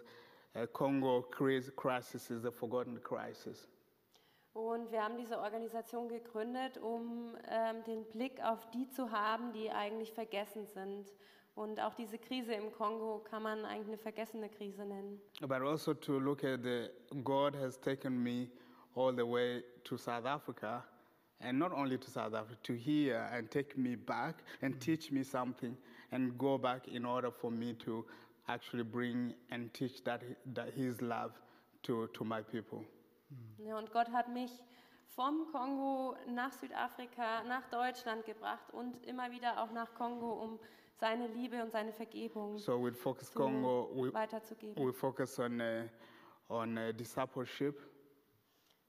[SPEAKER 2] uh, Congo cris- crisis is a forgotten crisis.
[SPEAKER 3] Und wir haben diese Organisation gegründet, um ähm, den Blick auf die zu haben, die eigentlich vergessen sind. Und auch diese Krise im Kongo kann man eigentlich eine vergessene Krise nennen.
[SPEAKER 2] But also to look at the God has taken me all the way to South Africa, and not only to South Africa, to here and take me back and teach me something and go back in order for me to actually bring and teach that, that His love to, to my people.
[SPEAKER 3] Ja, und Gott hat mich vom Kongo nach Südafrika, nach Deutschland gebracht und immer wieder auch nach Kongo, um seine Liebe und seine Vergebung
[SPEAKER 2] So with Focus
[SPEAKER 3] zu
[SPEAKER 2] Congo, we,
[SPEAKER 3] weiterzugeben.
[SPEAKER 2] we focus on, uh, on uh, discipleship.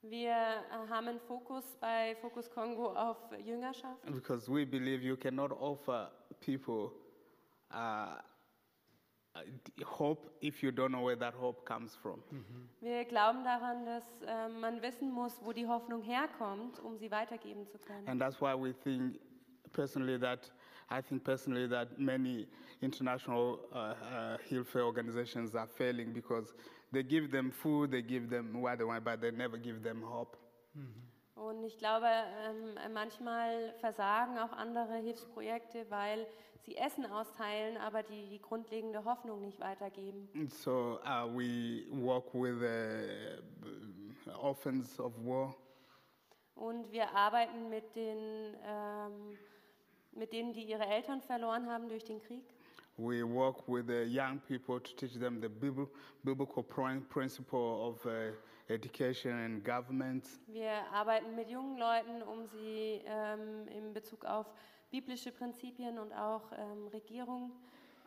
[SPEAKER 3] Wir äh, haben einen Fokus bei Fokus Kongo auf Jüngerschaft.
[SPEAKER 2] Because we believe you cannot offer people uh, uh, hope if you don't know where that hope comes from.
[SPEAKER 3] Wir glauben daran, dass äh, man wissen muss, wo die Hoffnung herkommt, um sie weitergeben zu können.
[SPEAKER 2] And that's why we think personally that, I think personally that many international uh, uh, health organizations are failing because they give them food, they give them what they want, but they never give them hope.
[SPEAKER 3] Und ich glaube, ähm, manchmal versagen auch andere Hilfsprojekte, weil sie Essen austeilen, aber die, die grundlegende Hoffnung nicht weitergeben.
[SPEAKER 2] So uh, we work with uh, orphans of war.
[SPEAKER 3] Und wir arbeiten mit, den, ähm, mit denen, die ihre Eltern verloren haben durch den Krieg.
[SPEAKER 2] We work with the young people to teach them the bibl- biblical prin- principle of uh, education and government.
[SPEAKER 3] Wir arbeiten mit jungen Leuten, um sie ähm, in Bezug auf biblische Prinzipien und auch ähm, Regierung,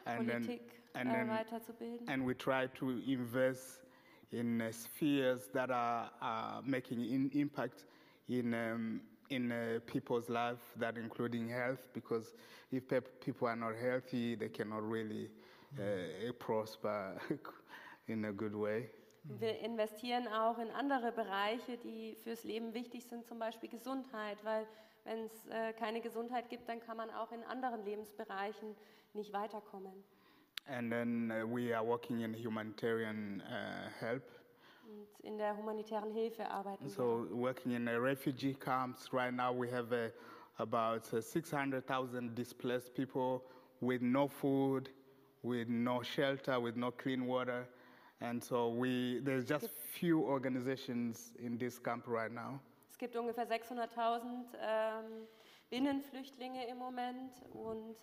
[SPEAKER 2] And then-
[SPEAKER 3] Politik
[SPEAKER 2] and
[SPEAKER 3] äh,
[SPEAKER 2] then-
[SPEAKER 3] weiterzubilden.
[SPEAKER 2] And we try to invest in uh, spheres that are uh, making an impact in, um, in uh, people's life, that including health, because if pe- people are not healthy, they cannot really uh, prosper in a good way.
[SPEAKER 3] Wir investieren auch in andere Bereiche, die fürs Leben wichtig sind, zum Beispiel Gesundheit, weil wenn es äh, keine Gesundheit gibt, dann kann man auch in anderen Lebensbereichen nicht weiterkommen.
[SPEAKER 2] And then uh, we are working in humanitarian uh, help.
[SPEAKER 3] Und in der humanitären Hilfe arbeiten.
[SPEAKER 2] So working in uh, refugee camps right now, we have uh, about uh, 600,000 displaced people with no food, with no shelter, with no clean water, and so we there's just few organizations in this camp right now.
[SPEAKER 3] Es gibt ungefähr 600.000 ähm, Binnenflüchtlinge im Moment und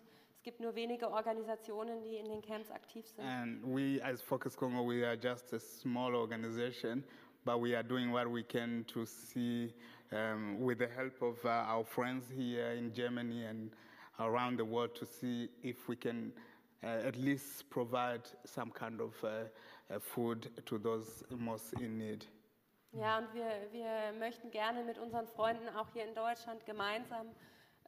[SPEAKER 3] gibt nur wenige Organisationen, die in den Camps aktiv sind.
[SPEAKER 2] And we, as Focus Congo, we are just a small organization, but we are doing what we can to see, um, with the help of uh, our friends here in Germany and around the world, to see if we can uh, at least provide some kind of uh, uh, food to those most in need.
[SPEAKER 3] Ja, und wir, wir möchten gerne mit unseren Freunden auch hier in Deutschland gemeinsam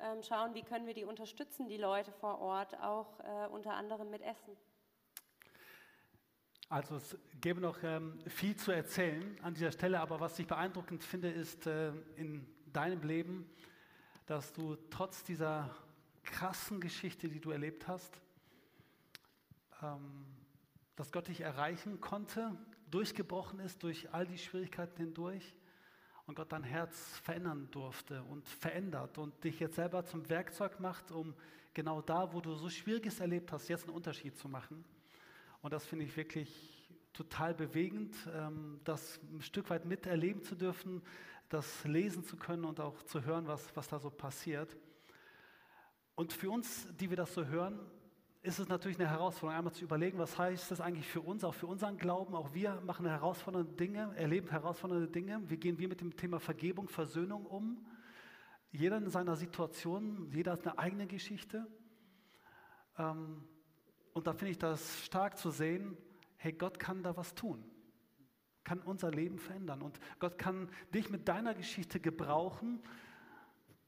[SPEAKER 3] ähm, schauen, wie können wir die unterstützen, die Leute vor Ort, auch äh, unter anderem mit Essen.
[SPEAKER 1] Also es gäbe noch ähm, viel zu erzählen an dieser Stelle, aber was ich beeindruckend finde, ist äh, in deinem Leben, dass du trotz dieser krassen Geschichte, die du erlebt hast, ähm, dass Gott dich erreichen konnte, durchgebrochen ist durch all die Schwierigkeiten hindurch und Gott dein Herz verändern durfte und verändert und dich jetzt selber zum Werkzeug macht, um genau da, wo du so Schwieriges erlebt hast, jetzt einen Unterschied zu machen. Und das finde ich wirklich total bewegend, ähm, das ein Stück weit miterleben zu dürfen, das lesen zu können und auch zu hören, was, was da so passiert. Und für uns, die wir das so hören, ist es natürlich eine Herausforderung, einmal zu überlegen, was heißt das eigentlich für uns, auch für unseren Glauben. Auch wir machen herausfordernde Dinge, erleben herausfordernde Dinge. Wie gehen wir mit dem Thema Vergebung, Versöhnung um? Jeder in seiner Situation, jeder hat eine eigene Geschichte. Ähm, und da finde ich das stark zu sehen, hey, Gott kann da was tun, kann unser Leben verändern. Und Gott kann dich mit deiner Geschichte gebrauchen,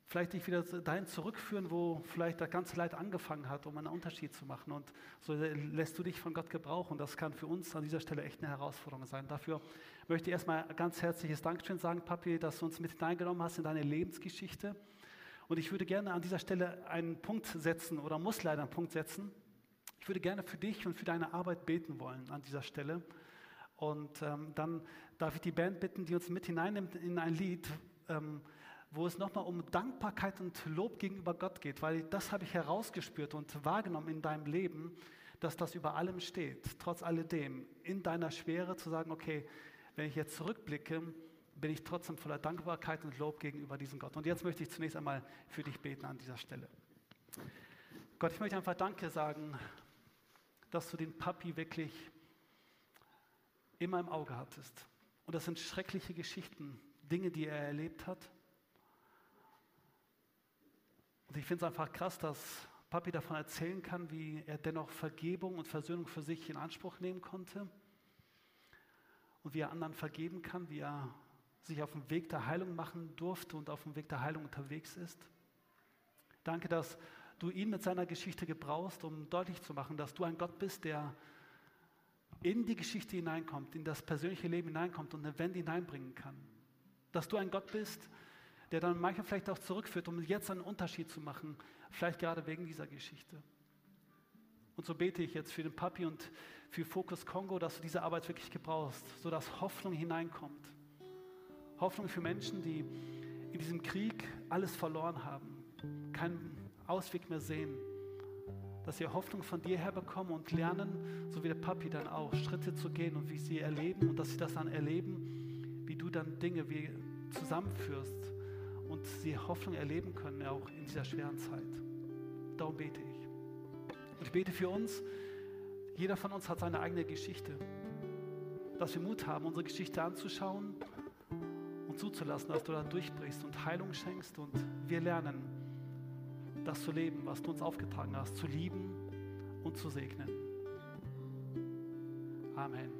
[SPEAKER 1] vielleicht dich wieder dahin zurückführen, wo vielleicht das ganze Leid angefangen hat, um einen Unterschied zu machen. Und so lässt du dich von Gott gebrauchen. Das kann für uns an dieser Stelle echt eine Herausforderung sein. Dafür möchte ich erstmal ganz herzliches Dankeschön sagen, Papi, dass du uns mit hineingenommen hast in deine Lebensgeschichte. Und ich würde gerne an dieser Stelle einen Punkt setzen oder muss leider einen Punkt setzen. Ich würde gerne für dich und für deine Arbeit beten wollen an dieser Stelle. Und ähm, dann darf ich die Band bitten, die uns mit hineinnimmt in ein Lied, ähm, wo es nochmal um Dankbarkeit und Lob gegenüber Gott geht, weil das habe ich herausgespürt und wahrgenommen in deinem Leben, dass das über allem steht, trotz alledem, in deiner Schwere zu sagen, okay, wenn ich jetzt zurückblicke, bin ich trotzdem voller Dankbarkeit und Lob gegenüber diesem Gott. Und jetzt möchte ich zunächst einmal für dich beten an dieser Stelle. Gott, ich möchte einfach Danke sagen, dass du den Papi wirklich immer im Auge hattest. Und das sind schreckliche Geschichten, Dinge, die er erlebt hat. Und ich finde es einfach krass, dass Papi davon erzählen kann, wie er dennoch Vergebung und Versöhnung für sich in Anspruch nehmen konnte und wie er anderen vergeben kann, wie er sich auf dem Weg der Heilung machen durfte und auf dem Weg der Heilung unterwegs ist. Danke, dass du ihn mit seiner Geschichte gebrauchst, um deutlich zu machen, dass du ein Gott bist, der in die Geschichte hineinkommt, in das persönliche Leben hineinkommt und eine Wende hineinbringen kann. Dass du ein Gott bist, der dann manchmal vielleicht auch zurückführt, um jetzt einen Unterschied zu machen, vielleicht gerade wegen dieser Geschichte. Und so bete ich jetzt für den Papi und für Focus Kongo, dass du diese Arbeit wirklich gebrauchst, sodass Hoffnung hineinkommt. Hoffnung für Menschen, die in diesem Krieg alles verloren haben, keinen Ausweg mehr sehen, dass sie Hoffnung von dir herbekommen und lernen, so wie der Papi dann auch, Schritte zu gehen und wie sie erleben und dass sie das dann erleben, wie du dann Dinge wie zusammenführst und sie Hoffnung erleben können, auch in dieser schweren Zeit. Darum bete ich. Und ich bete für uns, jeder von uns hat seine eigene Geschichte, dass wir Mut haben, unsere Geschichte anzuschauen und zuzulassen, dass du da durchbrichst und Heilung schenkst und wir lernen, das zu leben, was du uns aufgetragen hast, zu lieben und zu segnen. Amen.